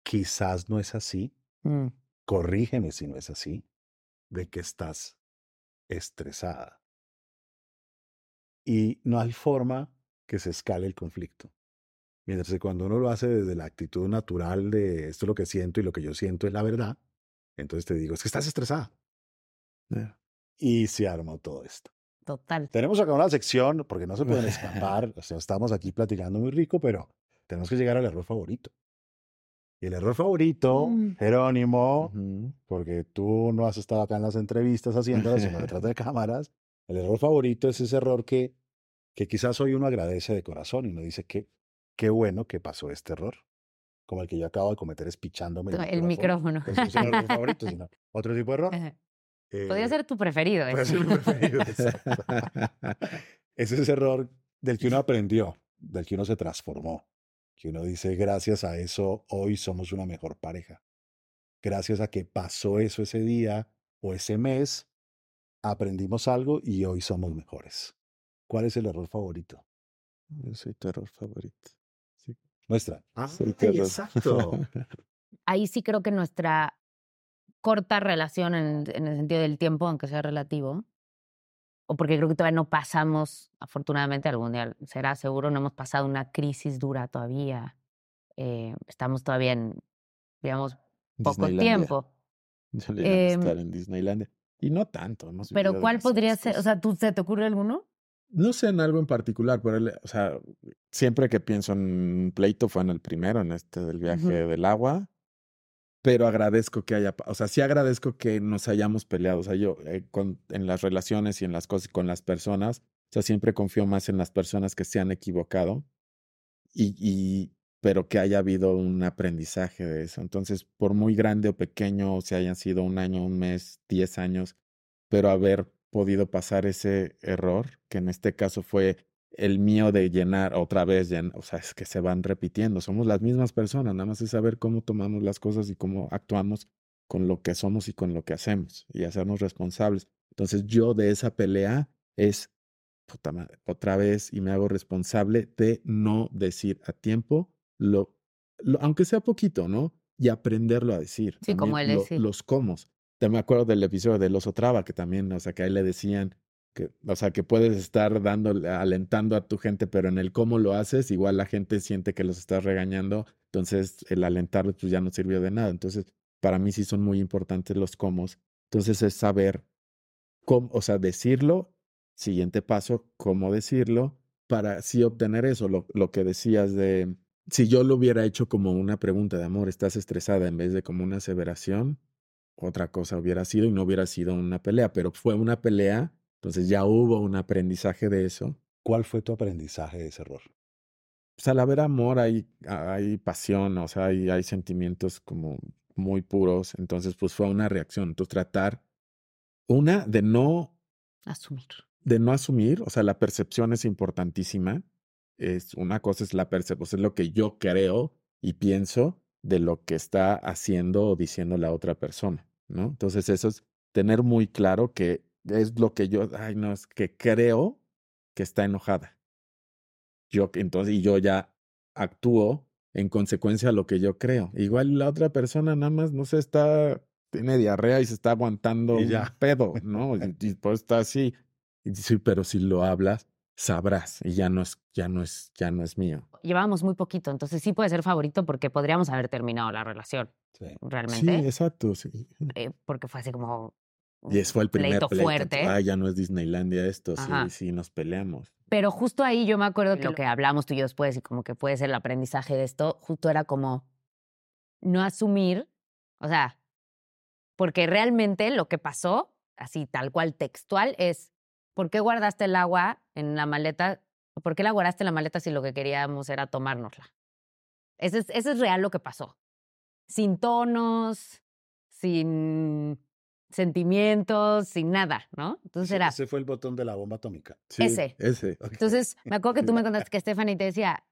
quizás no es así, Mm. corrígeme si no es así, de que estás estresada. Y no hay forma que se escale el conflicto. Mientras que cuando uno lo hace desde la actitud natural de esto es lo que siento y lo que yo siento es la verdad, entonces te digo, es que estás estresada. Ya. Y se armó todo esto. Total. Tenemos acá una sección, porque no se pueden escapar, o sea, estamos aquí platicando muy rico, pero tenemos que llegar al error favorito. Y el error favorito, Mm. Jerónimo, Ujú. porque tú no has estado acá en las entrevistas haciéndolas, sino detrás de cámaras. El error favorito es ese error que, que quizás hoy uno agradece de corazón y uno dice que qué bueno que pasó este error. Como el que yo acabo de cometer espichándome El micrófono. Ese no es el error favorito, sino otro tipo de error. Podría Eh, ser tu preferido. podría ser mi preferido, es ese error del que uno aprendió, del que uno se transformó, que uno dice, gracias a eso, hoy somos una mejor pareja. Gracias a que pasó eso ese día o ese mes, aprendimos algo y hoy somos mejores. ¿Cuál es el error favorito? Yo soy tu error favorito. Sí. Nuestra. Ah, exacto. Ahí sí creo que nuestra corta relación en, en el sentido del tiempo, aunque sea relativo, o porque creo que todavía no pasamos, afortunadamente algún día será seguro, no hemos pasado una crisis dura todavía. Eh, estamos todavía en, digamos, poco tiempo. Le llamo Em, estar en Disneylandia. Y no tanto. Hemos Pero ¿cuál podría ser? O sea, ¿tú, ¿se te ocurre alguno? No sé en algo en particular, pero el- o sea, siempre que pienso en un pleito fue en el primero, en este del viaje del agua. Pero agradezco que haya, o sea, sí agradezco que nos hayamos peleado. O sea, yo eh, con, en las relaciones y en las cosas con las personas, o sea, siempre confío más en las personas que se han equivocado y, y pero que haya habido un aprendizaje de eso. Entonces, por muy grande o pequeño, o si hayan sido un año, un mes, diez años, pero haber podido pasar ese error, que en este caso fue el mío de llenar otra vez, llen- o sea, es que se van repitiendo, somos las mismas personas, nada más es saber cómo tomamos las cosas y cómo actuamos con lo que somos y con lo que hacemos y hacernos responsables. Entonces yo de esa pelea es, puta madre, otra vez y me hago responsable de no decir a tiempo lo, lo aunque sea poquito, ¿no? Y aprenderlo a decir. Sí, como el lo- los comos. Te me acuerdo del episodio del oso traba, que también, o sea, que ahí le decían que, o sea, que puedes estar dando, alentando a tu gente, pero en el cómo lo haces, igual la gente siente que los estás regañando, entonces el alentarlos pues ya no sirvió de nada. Entonces, para mí sí son muy importantes los cómo. Entonces es saber cómo, o sea, decirlo, siguiente paso, cómo decirlo, para sí obtener eso, lo, lo que decías de, si yo lo hubiera hecho como una pregunta de amor, ¿estás estresada? En vez de como una aseveración, otra cosa hubiera sido y no hubiera sido una pelea, pero fue una pelea, entonces ya hubo un aprendizaje de eso. ¿Cuál fue tu aprendizaje de ese error? Pues al haber amor hay, hay pasión, o sea, hay, hay sentimientos como muy puros, entonces pues fue una reacción, entonces tratar, una, de no Asumir. de no asumir, o sea, la percepción es importantísima. Es una cosa es la percepción, es lo que yo creo y pienso de lo que está haciendo o diciendo la otra persona, ¿no? Entonces eso es tener muy claro que es lo que yo, ay, no, es que creo que está enojada. Yo, entonces, y yo ya actúo en consecuencia a lo que yo creo. Igual la otra persona nada más, no sé, está, tiene diarrea y se está aguantando Y un ya. pedo, ¿no? Y, y pues está así. Y sí, pero si lo hablas, sabrás y ya no es, ya no es, ya no es mío. Llevábamos muy poquito, entonces sí puede ser favorito porque podríamos haber terminado la relación, Sí. Sí, realmente. exacto, sí. eh, porque fue así como. Y ese fue el primer pleito pleito. fuerte. Ah, ya no es Disneylandia esto, Ajá. sí, sí, nos peleamos. Pero justo ahí yo me acuerdo que lo que hablamos tú y yo después, y como que puede ser el aprendizaje de esto, justo era como no asumir, o sea, porque realmente lo que pasó, así tal cual textual, es ¿por qué guardaste el agua en la maleta? ¿Por qué la guardaste en la maleta si lo que queríamos era tomárnosla? Ese es, ese es real lo que pasó. Sin tonos, sin sentimientos, sin nada, ¿no? Entonces era. Ese fue el botón de la bomba atómica. Sí, Ese. Ese. Entonces, me acuerdo que tú me contaste que Stephanie te decía,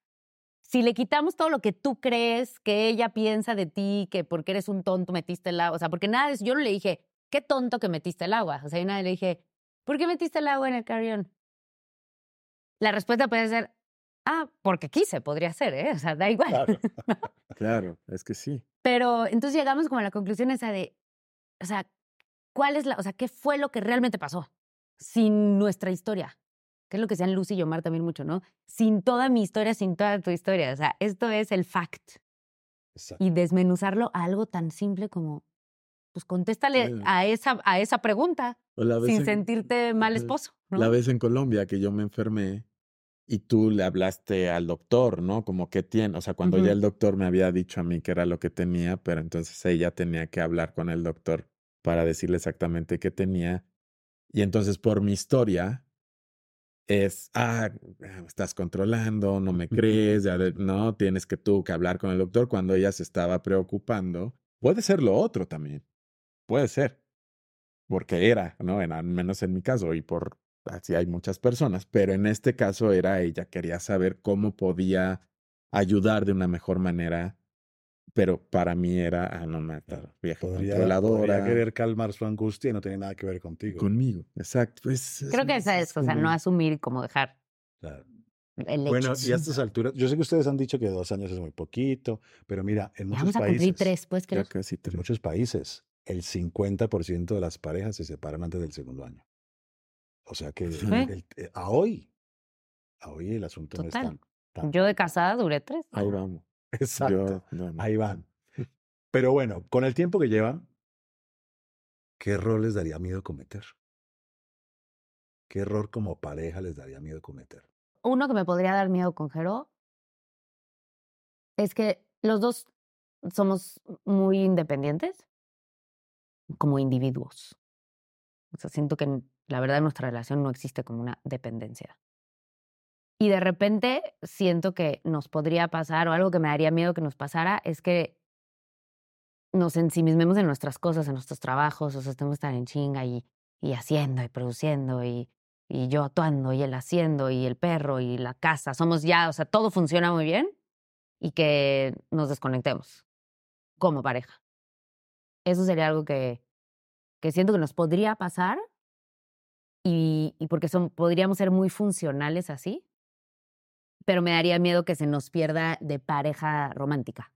si le quitamos todo lo que tú crees, que ella piensa de ti, que porque eres un tonto metiste el agua, o sea, porque nada de eso, yo no le dije, qué tonto que metiste el agua, o sea, yo nada le dije, ¿por qué metiste el agua en el carrión? La respuesta puede ser, ah, porque quise, podría ser, ¿eh? O sea, da igual. Claro. Claro, es que sí. Pero entonces llegamos como a la conclusión esa de, o sea, ¿cuál es la, o sea, qué fue lo que realmente pasó sin nuestra historia? Que es lo que decían Lucy y Omar también mucho, ¿no? Sin toda mi historia, sin toda tu historia. O sea, esto es el fact. Exacto. Y desmenuzarlo a algo tan simple como, pues contéstale Sí. a esa, a esa pregunta sin en- sentirte mal esposo, ¿no? La vez en Colombia que yo me enfermé y tú le hablaste al doctor, ¿no? Como que tiene, o sea, cuando ya el doctor me había dicho a mí que era lo que tenía, pero entonces ella tenía que hablar con el doctor para decirle exactamente qué tenía. Y entonces por mi historia es, ah, me estás controlando, no me crees, ya de- no, tienes que tú que hablar con el doctor cuando ella se estaba preocupando. Puede ser lo otro también, puede ser, porque era, ¿no? En, al menos en mi caso y por así hay muchas personas, pero en este caso era ella, quería saber cómo podía ayudar de una mejor manera, pero para mí era, ah, no matar, vieja Podría, controladora. podría querer calmar su angustia y no tiene nada que ver contigo. Conmigo, exacto. Pues, Creo que esa es, o sea, no asumir y como dejar Claro. el hecho. Bueno, y a estas alturas, yo sé que ustedes han dicho que dos años es muy poquito, pero mira, en Ya muchos vamos a países, cumplir tres, ¿puedes Ya creer? casi en tres. muchos países, el 50% de las parejas se separan antes del segundo año. O sea que Sí. el- eh, a hoy, a hoy el asunto no Total. es tan, tan- Yo de casada duré tres. Ahí vamos. Exacto. Yo, no, no. Ahí van. Pero bueno, con el tiempo que llevan, ¿qué error les daría miedo cometer? ¿Qué error como pareja les daría miedo cometer? Uno que me podría dar miedo con Jero es que los dos somos muy independientes como individuos. O sea, siento que en- la verdad en nuestra relación no existe como una dependencia. Y de repente siento que nos podría pasar, o algo que me daría miedo que nos pasara, es que nos ensimismemos en nuestras cosas, en nuestros trabajos, o sea, estemos tan en chinga y, y haciendo y produciendo y, y yo actuando y él haciendo y el perro y la casa. Somos ya, o sea, todo funciona muy bien y que nos desconectemos como pareja. Eso sería algo que, que siento que nos podría pasar y, y porque son, podríamos ser muy funcionales así, pero me daría miedo que se nos pierda de pareja romántica.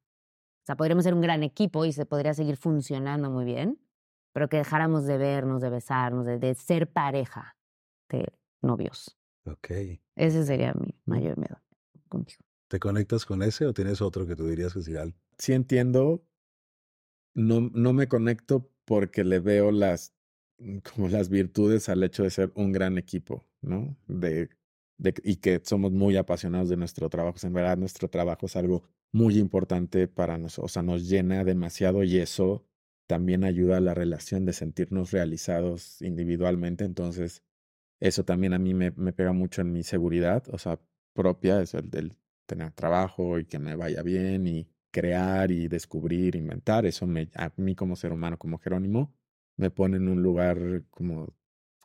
O sea, podríamos ser un gran equipo y se podría seguir funcionando muy bien, pero que dejáramos de vernos, de besarnos, de, de ser pareja de novios. Ok. Ese sería mi mayor miedo contigo. ¿Te conectas con ese o tienes otro que tú dirías que sería el- Sí entiendo. No, no me conecto porque le veo las mm, como las virtudes al hecho de ser un gran equipo, ¿no? De, y que somos muy apasionados de nuestro trabajo. En verdad, nuestro trabajo es algo muy importante para nosotros. O sea, nos llena demasiado y eso también ayuda a la relación de sentirnos realizados individualmente. Entonces, eso también a mí me, me pega mucho en mi seguridad, o sea, propia, es el del tener trabajo y que me vaya bien y crear y descubrir, inventar. Eso me, a mí como ser humano, como Jerónimo, me pone en un lugar como,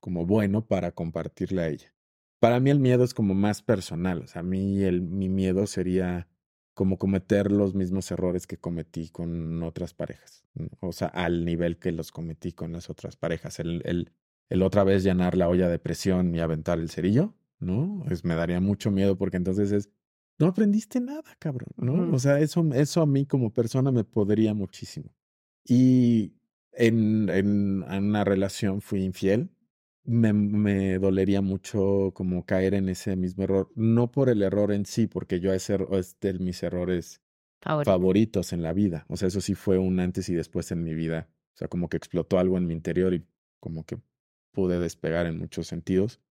como bueno para compartirle a ella. Para mí el miedo es como más personal, o sea, a mí el, mi miedo sería como cometer los mismos errores que cometí con otras parejas, o sea, al nivel que los cometí con las otras parejas. El, el, el otra vez llenar la olla de presión y aventar el cerillo, ¿no? Me daría mucho miedo porque entonces es, no aprendiste nada, cabrón, ¿no? O sea, eso, eso a mí como persona me podría muchísimo. Y en, en, en una relación fui infiel, me, me, dolería mucho como caer en ese mismo error. No por el error en sí, porque yo ese es de mis errores Favorito. favoritos en la vida. O sea, eso sí fue un antes y después en mi vida. O sea, como que explotó algo en mi interior y como que pude despegar en muchos sentidos.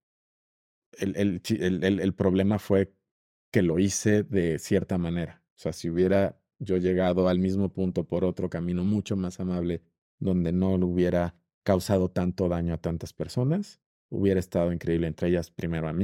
El, el, el, el, el problema fue que lo hice de cierta manera. O sea, si hubiera yo llegado al mismo punto por otro camino mucho más amable, donde no lo hubiera causado tanto daño a tantas personas, hubiera estado increíble entre ellas primero a mí.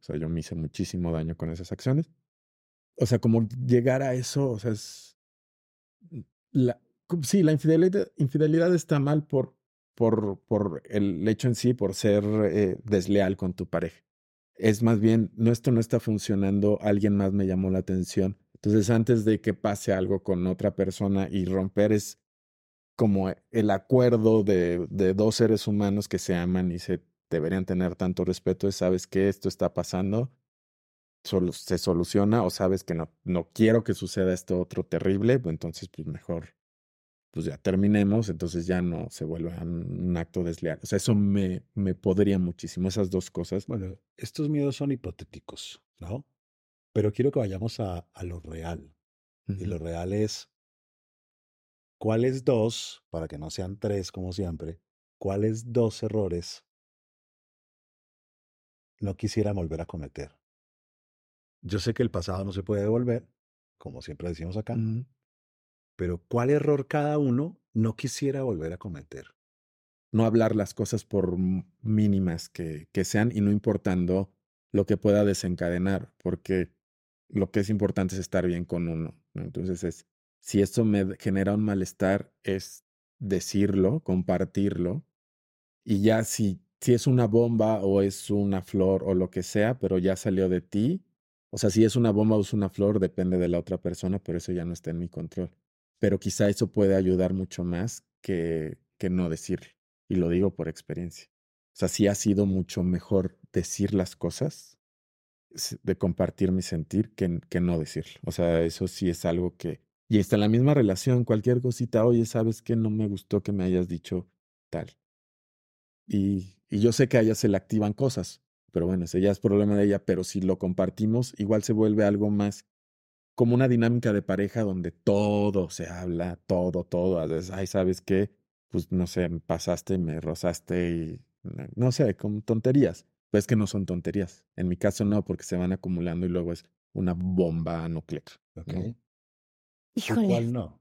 O sea, yo me hice muchísimo daño con esas acciones. O sea, como llegar a eso, o sea, es... La, sí, la infidelidad, infidelidad está mal por, por, por el hecho en sí, por ser eh, desleal con tu pareja. Es más bien, no, esto no está funcionando, alguien más me llamó la atención. Entonces, antes de que pase algo con otra persona y romper es como el acuerdo de, de dos seres humanos que se aman y se deberían tener tanto respeto es, sabes que esto está pasando, solo se soluciona o sabes que no, no quiero que suceda esto otro terrible, pues entonces pues mejor, pues ya terminemos, entonces ya no se vuelva un acto desleal. O sea, eso me, me podría muchísimo, esas dos cosas. Bueno, estos miedos son hipotéticos, ¿no? Pero quiero que vayamos a, a lo real. Uh -huh. Y lo real es, ¿cuáles dos, para que no sean tres como siempre, cuáles dos errores no quisiera volver a cometer. Yo sé que el pasado no se puede devolver, como siempre decimos acá, Mm. pero ¿cuál error cada uno no quisiera volver a cometer? No hablar las cosas por mínimas que, que sean y no importando lo que pueda desencadenar, porque lo que es importante es estar bien con uno. ¿no? Entonces es, si esto me genera un malestar, es decirlo, compartirlo, y ya si si es una bomba o es una flor o lo que sea, pero ya salió de ti. O sea, si es una bomba o es una flor, depende de la otra persona, pero eso ya no está en mi control. Pero quizá eso puede ayudar mucho más que, que no decirlo. Y lo digo por experiencia. O sea, sí ha sido mucho mejor decir las cosas, de compartir mi sentir, que, que no decirlo. O sea, eso sí es algo que... Y está en la misma relación, cualquier cosita, oye, ¿sabes qué? No me gustó que me hayas dicho tal. Y, y yo sé que a ella se le activan cosas, pero bueno, ese ya es problema de ella, pero si lo compartimos, igual se vuelve algo más como una dinámica de pareja donde todo se habla, todo, todo. A veces, ay, ¿sabes qué? Pues no sé, me pasaste, me rozaste y no sé, con tonterías. Pero es que no son tonterías. En mi caso no, porque se van acumulando y luego es una bomba nuclear. Okay. ¿no? Híjole. ¿Cuál no?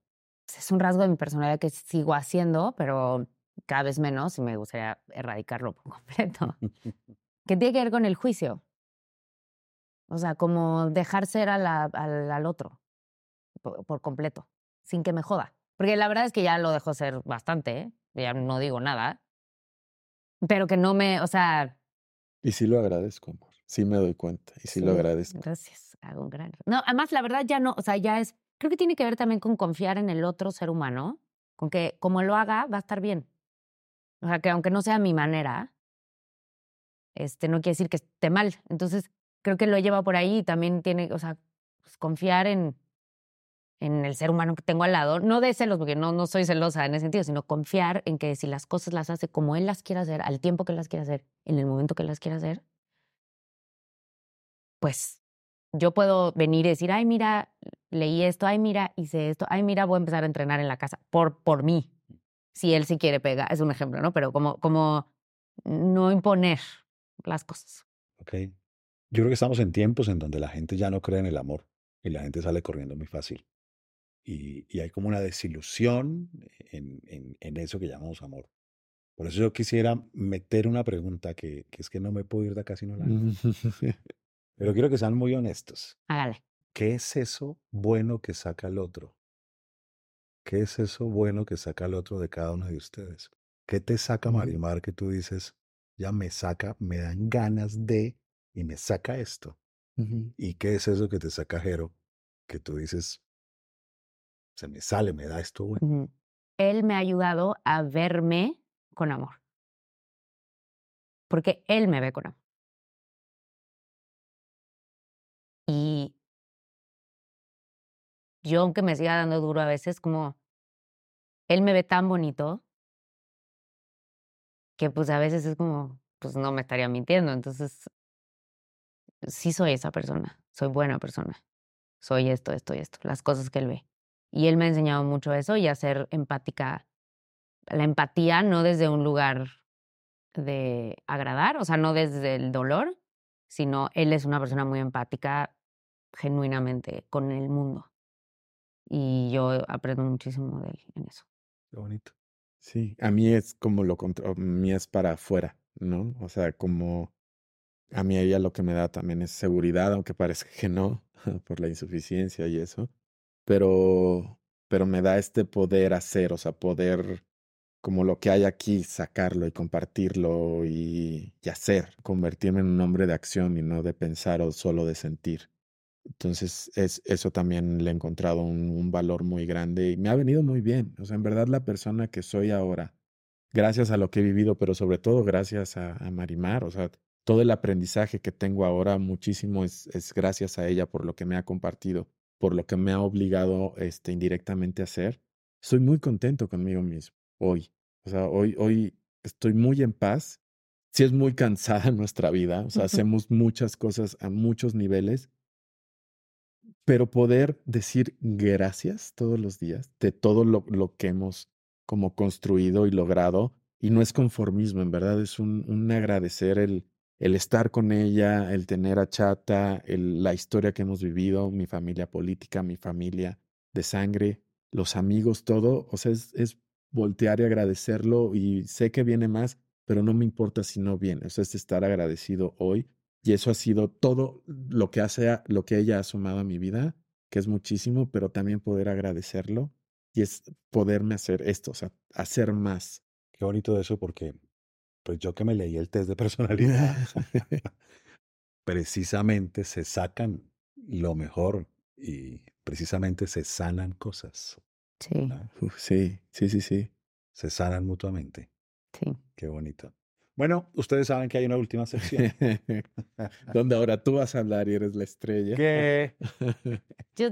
Es un rasgo de mi personalidad que sigo haciendo, pero cada vez menos y me gustaría erradicarlo por completo. que tiene que ver con el juicio. O sea, como dejar ser a la, al, al, otro por, por, completo, sin que me joda. Porque la verdad es que ya lo dejo ser bastante, ¿eh? ya no digo nada. Pero que no me, o sea. Y sí lo agradezco, amor. Sí me doy cuenta y sí, sí lo agradezco. Gracias, hago un gran. No, además, la verdad ya no, o sea, ya es. Creo que tiene que ver también con confiar en el otro ser humano, con que como lo haga, va a estar bien. O sea, que aunque no sea mi manera, este, no quiere decir que esté mal. Entonces, creo que lo lleva por ahí y también tiene, o sea, pues confiar en, en el ser humano que tengo al lado, no de celos, porque no, no soy celosa en ese sentido, sino confiar en que si las cosas las hace como él las quiere hacer, al tiempo que las quiere hacer, en el momento que las quiere hacer, pues yo puedo venir y decir, ay, mira, leí esto, ay, mira, hice esto, ay, mira, voy a empezar a entrenar en la casa, por, por mí. Si él sí quiere pegar, es un ejemplo, ¿no? Pero como, como no imponer las cosas. Ok. Yo creo que estamos en tiempos en donde la gente ya no cree en el amor y la gente sale corriendo muy fácil. Y, y hay como una desilusión en, en, en eso que llamamos amor. Por eso yo quisiera meter una pregunta que, que es que no me puedo ir de acá si no la hago. Pero quiero que sean muy honestos. Hágale. ¿Qué es eso bueno que saca el otro? ¿Qué es eso bueno que saca el otro de cada uno de ustedes? ¿Qué te saca Marimar que tú dices, ya me saca, me dan ganas de y me saca esto? ¿Y qué es eso que te saca Jero que tú dices, se me sale, me da esto bueno? Él me ha ayudado a verme con amor. Porque él me ve con amor. Y yo, aunque me siga dando duro a veces, como él me ve tan bonito que pues a veces es como, pues no me estaría mintiendo. Entonces, sí soy esa persona, soy buena persona, soy esto, esto y esto, las cosas que él ve. Y él me ha enseñado mucho eso y a ser empática. La empatía no desde un lugar de agradar, o sea, no desde el dolor, sino él es una persona muy empática genuinamente con el mundo. Y yo aprendo muchísimo de él en eso. Qué bonito. Sí, a mí es como lo contrario, a mí es para afuera, ¿no? O sea, como a mí ella lo que me da también es seguridad, aunque parezca que no, por la insuficiencia y eso, pero, pero me da este poder hacer, o sea, poder como lo que hay aquí, sacarlo y compartirlo y, y hacer, convertirme en un hombre de acción y no de pensar o solo de sentir. Entonces, es, eso también le he encontrado un, un valor muy grande y me ha venido muy bien. O sea, en verdad la persona que soy ahora, gracias a lo que he vivido, pero sobre todo gracias a, a Marimar, o sea, todo el aprendizaje que tengo ahora muchísimo es, es gracias a ella por lo que me ha compartido, por lo que me ha obligado este, indirectamente a hacer. Estoy muy contento conmigo mismo hoy. O sea, hoy, hoy estoy muy en paz. Sí es muy cansada nuestra vida, o sea, hacemos muchas cosas a muchos niveles, pero poder decir gracias todos los días de todo lo, que hemos como construido y logrado, y no es conformismo, en verdad es un, agradecer el, estar con ella, el tener a Chata, la historia que hemos vivido, mi familia política, mi familia de sangre, los amigos, todo, o sea, es, es voltear y agradecerlo y sé que viene más, pero no me importa si no viene, o sea, es estar agradecido hoy y eso ha sido todo lo que hace, lo que ella ha sumado a mi vida, que es muchísimo, pero también poder agradecerlo y es poderme hacer esto, o sea, hacer más. Qué bonito eso porque, pues yo que me leí el test de personalidad, precisamente se sacan lo mejor y precisamente se sanan cosas, Sí. Uf, sí, sí, sí, sí. se sanan mutuamente. sí. Qué bonito. Bueno, ustedes saben que hay una última sección. Donde ahora tú vas a hablar y eres la estrella. que, Yo,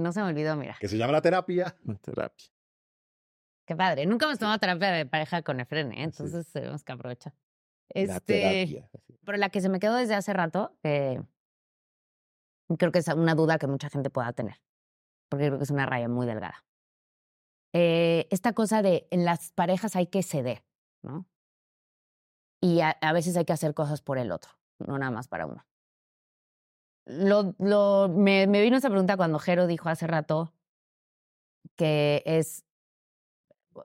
no se me olvidó, mira. que se llama la terapia. Una terapia. Qué padre. Nunca hemos tomado terapia de pareja con Efren, ¿eh? entonces tenemos que aprovechar. La Este, terapia. pero la que se me quedó desde hace rato, eh, creo que es una duda que mucha gente pueda tener, porque creo que es una raya muy delgada. Eh, esta cosa de en las parejas hay que ceder, ¿no? Y a, veces hay que hacer cosas por el otro, no nada más para uno. Lo, lo, me, me vino esa pregunta cuando Jero dijo hace rato que es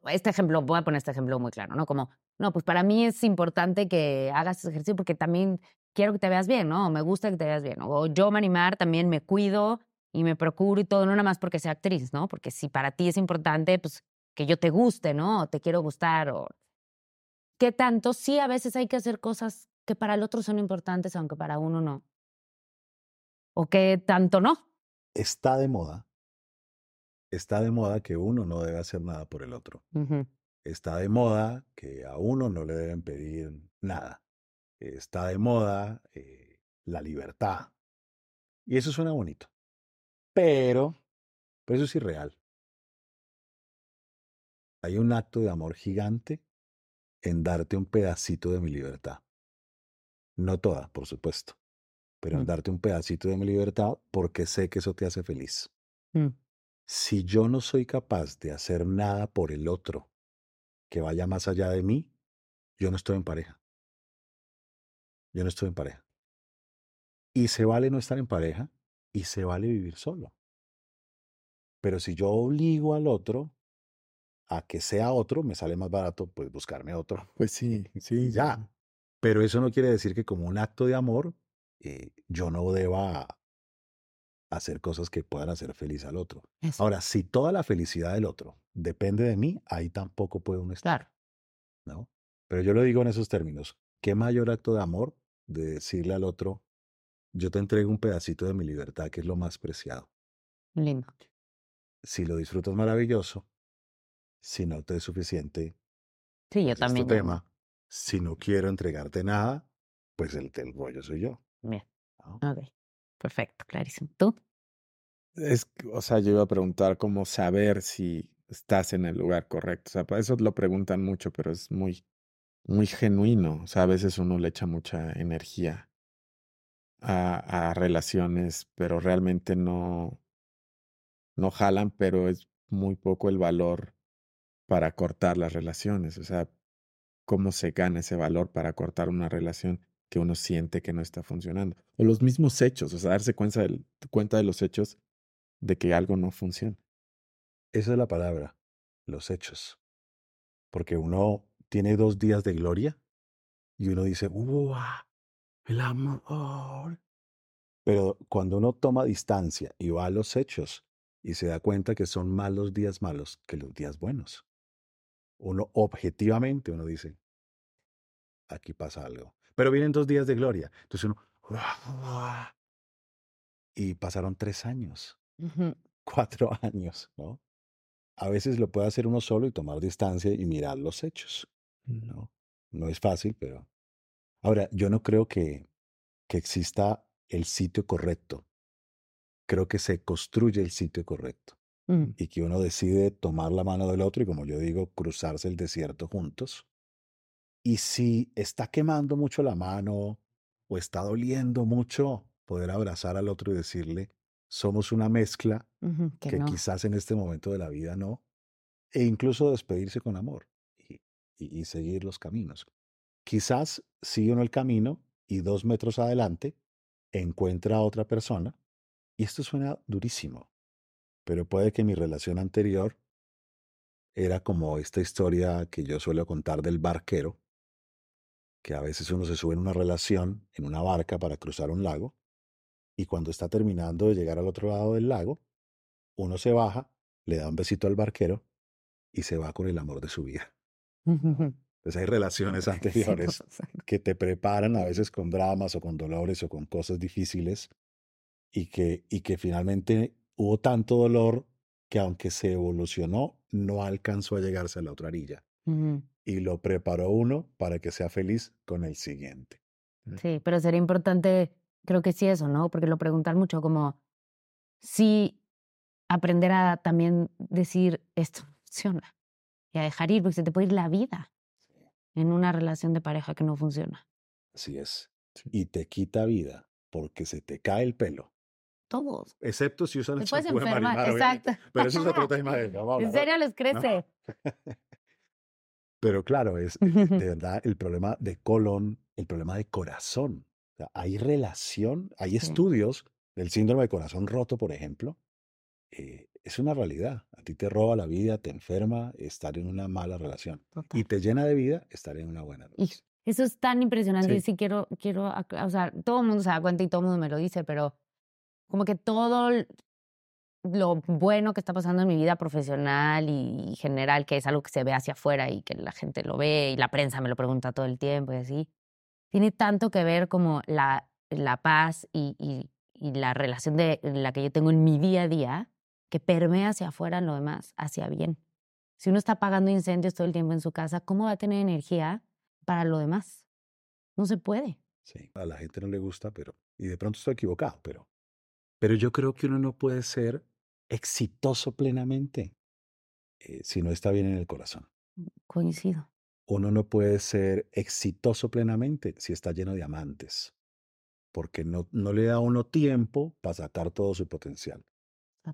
este ejemplo, voy a poner este ejemplo muy claro, ¿no? Como, no, pues para mí es importante que hagas ejercicio porque también quiero que te veas bien, ¿no? O me gusta que te veas bien. O yo, Marimar, también me cuido y me procuro y todo, no nada más porque sea actriz, ¿no? Porque si para ti es importante, pues que yo te guste, ¿no? O te quiero gustar, o qué tanto, sí, a veces hay que hacer cosas que para el otro son importantes, aunque para uno no. O qué tanto no. Está de moda. Está de moda que uno no debe hacer nada por el otro. Está de moda que a uno no le deben pedir nada. Está de moda eh, la libertad. Y eso suena bonito. Pero Pero eso es irreal. Hay un acto de amor gigante en darte un pedacito de mi libertad. No toda, por supuesto, pero en Mm. darte un pedacito de mi libertad porque sé que eso te hace feliz. Mm. Si yo no soy capaz de hacer nada por el otro que vaya más allá de mí, yo no estoy en pareja. Yo no estoy en pareja. Y se vale no estar en pareja y se vale vivir solo. Pero si yo obligo al otro a que sea otro, me sale más barato pues buscarme otro. Pues sí, sí. Ya. Pero eso no quiere decir que como un acto de amor, eh, yo no deba hacer cosas que puedan hacer feliz al otro. Eso. Ahora, si toda la felicidad del otro depende de mí, ahí tampoco puede uno estar. Claro. ¿no? Pero yo lo digo en esos términos. ¿Qué mayor acto de amor de decirle al otro, yo te entrego un pedacito de mi libertad, que es lo más preciado? Lindo. Si lo disfrutas, maravilloso. Si no te es suficiente, Sí, yo es también. ya- tema. Si no quiero entregarte nada, pues el, el rollo soy yo. Bien. ¿no? Ok. Perfecto, clarísimo. ¿Tú? Es, o sea, yo iba a preguntar cómo saber si estás en el lugar correcto. O sea, para eso lo preguntan mucho, pero es muy, muy genuino. O sea, a veces uno le echa mucha energía a, a relaciones, pero realmente no, no jalan, pero es muy poco el valor para cortar las relaciones. O sea, cómo se gana ese valor para cortar una relación que uno siente que no está funcionando. O los mismos hechos, o sea, darse cuenta, del- cuenta de los hechos de que algo no funciona. Esa es la palabra, los hechos. Porque uno tiene dos días de gloria y uno dice, ¡wow! El amor. Pero cuando uno toma distancia y va a los hechos y se da cuenta que son más los días malos que los días buenos, uno objetivamente uno dice, aquí pasa algo. Pero vienen dos días de gloria. Entonces uno, y pasaron tres años cuatro años, ¿no? A veces lo puede hacer uno solo y tomar distancia y mirar los hechos, ¿no? No es fácil, pero... Ahora, yo no creo que, que exista el sitio correcto. Creo que se construye el sitio correcto Mm. y que uno decide tomar la mano del otro y, como yo digo, cruzarse el desierto juntos. Y si está quemando mucho la mano o está doliendo mucho, poder abrazar al otro y decirle, somos una mezcla Que, que no. quizás en este momento de la vida no, e incluso despedirse con amor y, y- y seguir los caminos. Quizás sigue uno el camino y dos metros adelante encuentra a otra persona, y esto suena durísimo, pero puede que mi relación anterior era como esta historia que yo suelo contar del barquero, que a veces uno se sube en una relación, en una barca para cruzar un lago, y cuando está terminando de llegar al otro lado del lago, uno se baja, le da un besito al barquero y se va con el amor de su vida. Entonces hay relaciones anteriores que te preparan a veces con dramas o con dolores o con cosas difíciles y que, y que finalmente hubo tanto dolor que aunque se evolucionó, no alcanzó a llegarse a la otra orilla. Y lo preparó uno para que sea feliz con el siguiente. Sí, pero sería importante, creo que sí eso, ¿no? Porque lo preguntan mucho como sí aprender a también decir esto no funciona y a dejar ir, porque se te puede ir la vida en una relación de pareja que no funciona. Así es. Y te quita vida porque se te cae el pelo. Todos. Excepto si usan puedes champú de enfermar, Marimar, exacto. Pero eso es otro tema de no vamos En serio les crece. Pero claro, es eh, de verdad el problema de colon, el problema de corazón. O sea, hay relación, hay Sí. estudios del síndrome de corazón roto, por ejemplo. eh, es una realidad. A ti te roba la vida, te enferma estar en una mala relación. Total. Y te llena de vida estar en una buena relación. eso es tan impresionante. Sí. Sí quiero, quiero, o sea, todo el mundo se da cuenta y todo el mundo me lo dice, pero como que todo lo bueno que está pasando en mi vida profesional y general, que es algo que se ve hacia afuera y que la gente lo ve y la prensa me lo pregunta todo el tiempo y así, tiene tanto que ver como la, la paz y, y, y la relación de la que yo tengo en mi día a día, que permea hacia afuera en lo demás, hacia bien. Si uno está apagando incendios todo el tiempo en su casa, ¿cómo va a tener energía para lo demás? No se puede. Sí, a la gente no le gusta, pero, y de pronto estoy equivocado, pero, pero yo creo que uno no puede ser exitoso plenamente eh, si no está bien en el corazón. Coincido. Uno no puede ser exitoso plenamente si está lleno de amantes, porque no, no le da a uno tiempo para sacar todo su potencial.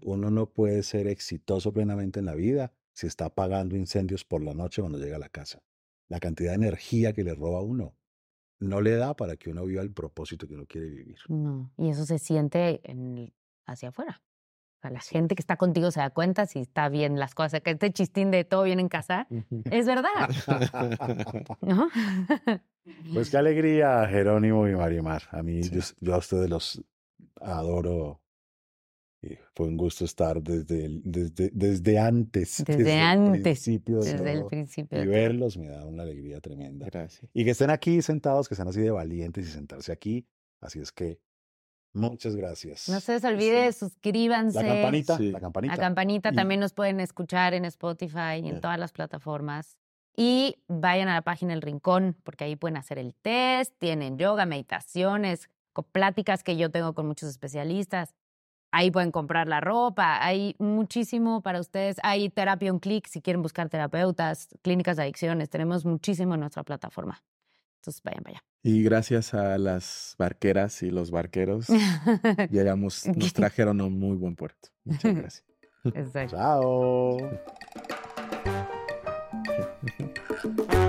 Uno no puede ser exitoso plenamente en la vida si está apagando incendios por la noche cuando llega a la casa. La cantidad de energía que le roba a uno no le da para que uno viva el propósito que uno quiere vivir. No, y eso se siente en el- hacia afuera. O sea, la gente que está contigo se da cuenta si está bien las cosas. Que este chistín de todo bien en casa es verdad, ¿no? Pues qué alegría, Jerónimo y Marimar. A mí, Sí. yo, yo a ustedes los adoro. Y fue un gusto estar desde, el- desde, desde antes. Desde el antes, principio de Desde el principio. Y verlos me da una alegría tremenda. Gracias. Y que estén aquí sentados, que sean así de valientes y sentarse aquí. Así es que muchas gracias. No se les olvide, Sí. suscríbanse. La campanita, Sí. la campanita. La campanita Y- también nos pueden escuchar en Spotify y en Bien. todas las plataformas. Y vayan a la página El Rincón, porque ahí pueden hacer el test, tienen yoga, meditaciones, pláticas que yo tengo con muchos especialistas. Ahí pueden comprar la ropa, hay muchísimo para ustedes. Hay terapia un clic si quieren buscar terapeutas, clínicas de adicciones. Tenemos muchísimo en nuestra plataforma. Entonces vayan para Y gracias a las barqueras y los barqueros, allá. llegamos, nos trajeron a un muy buen puerto. Muchas gracias. Exacto. Chao.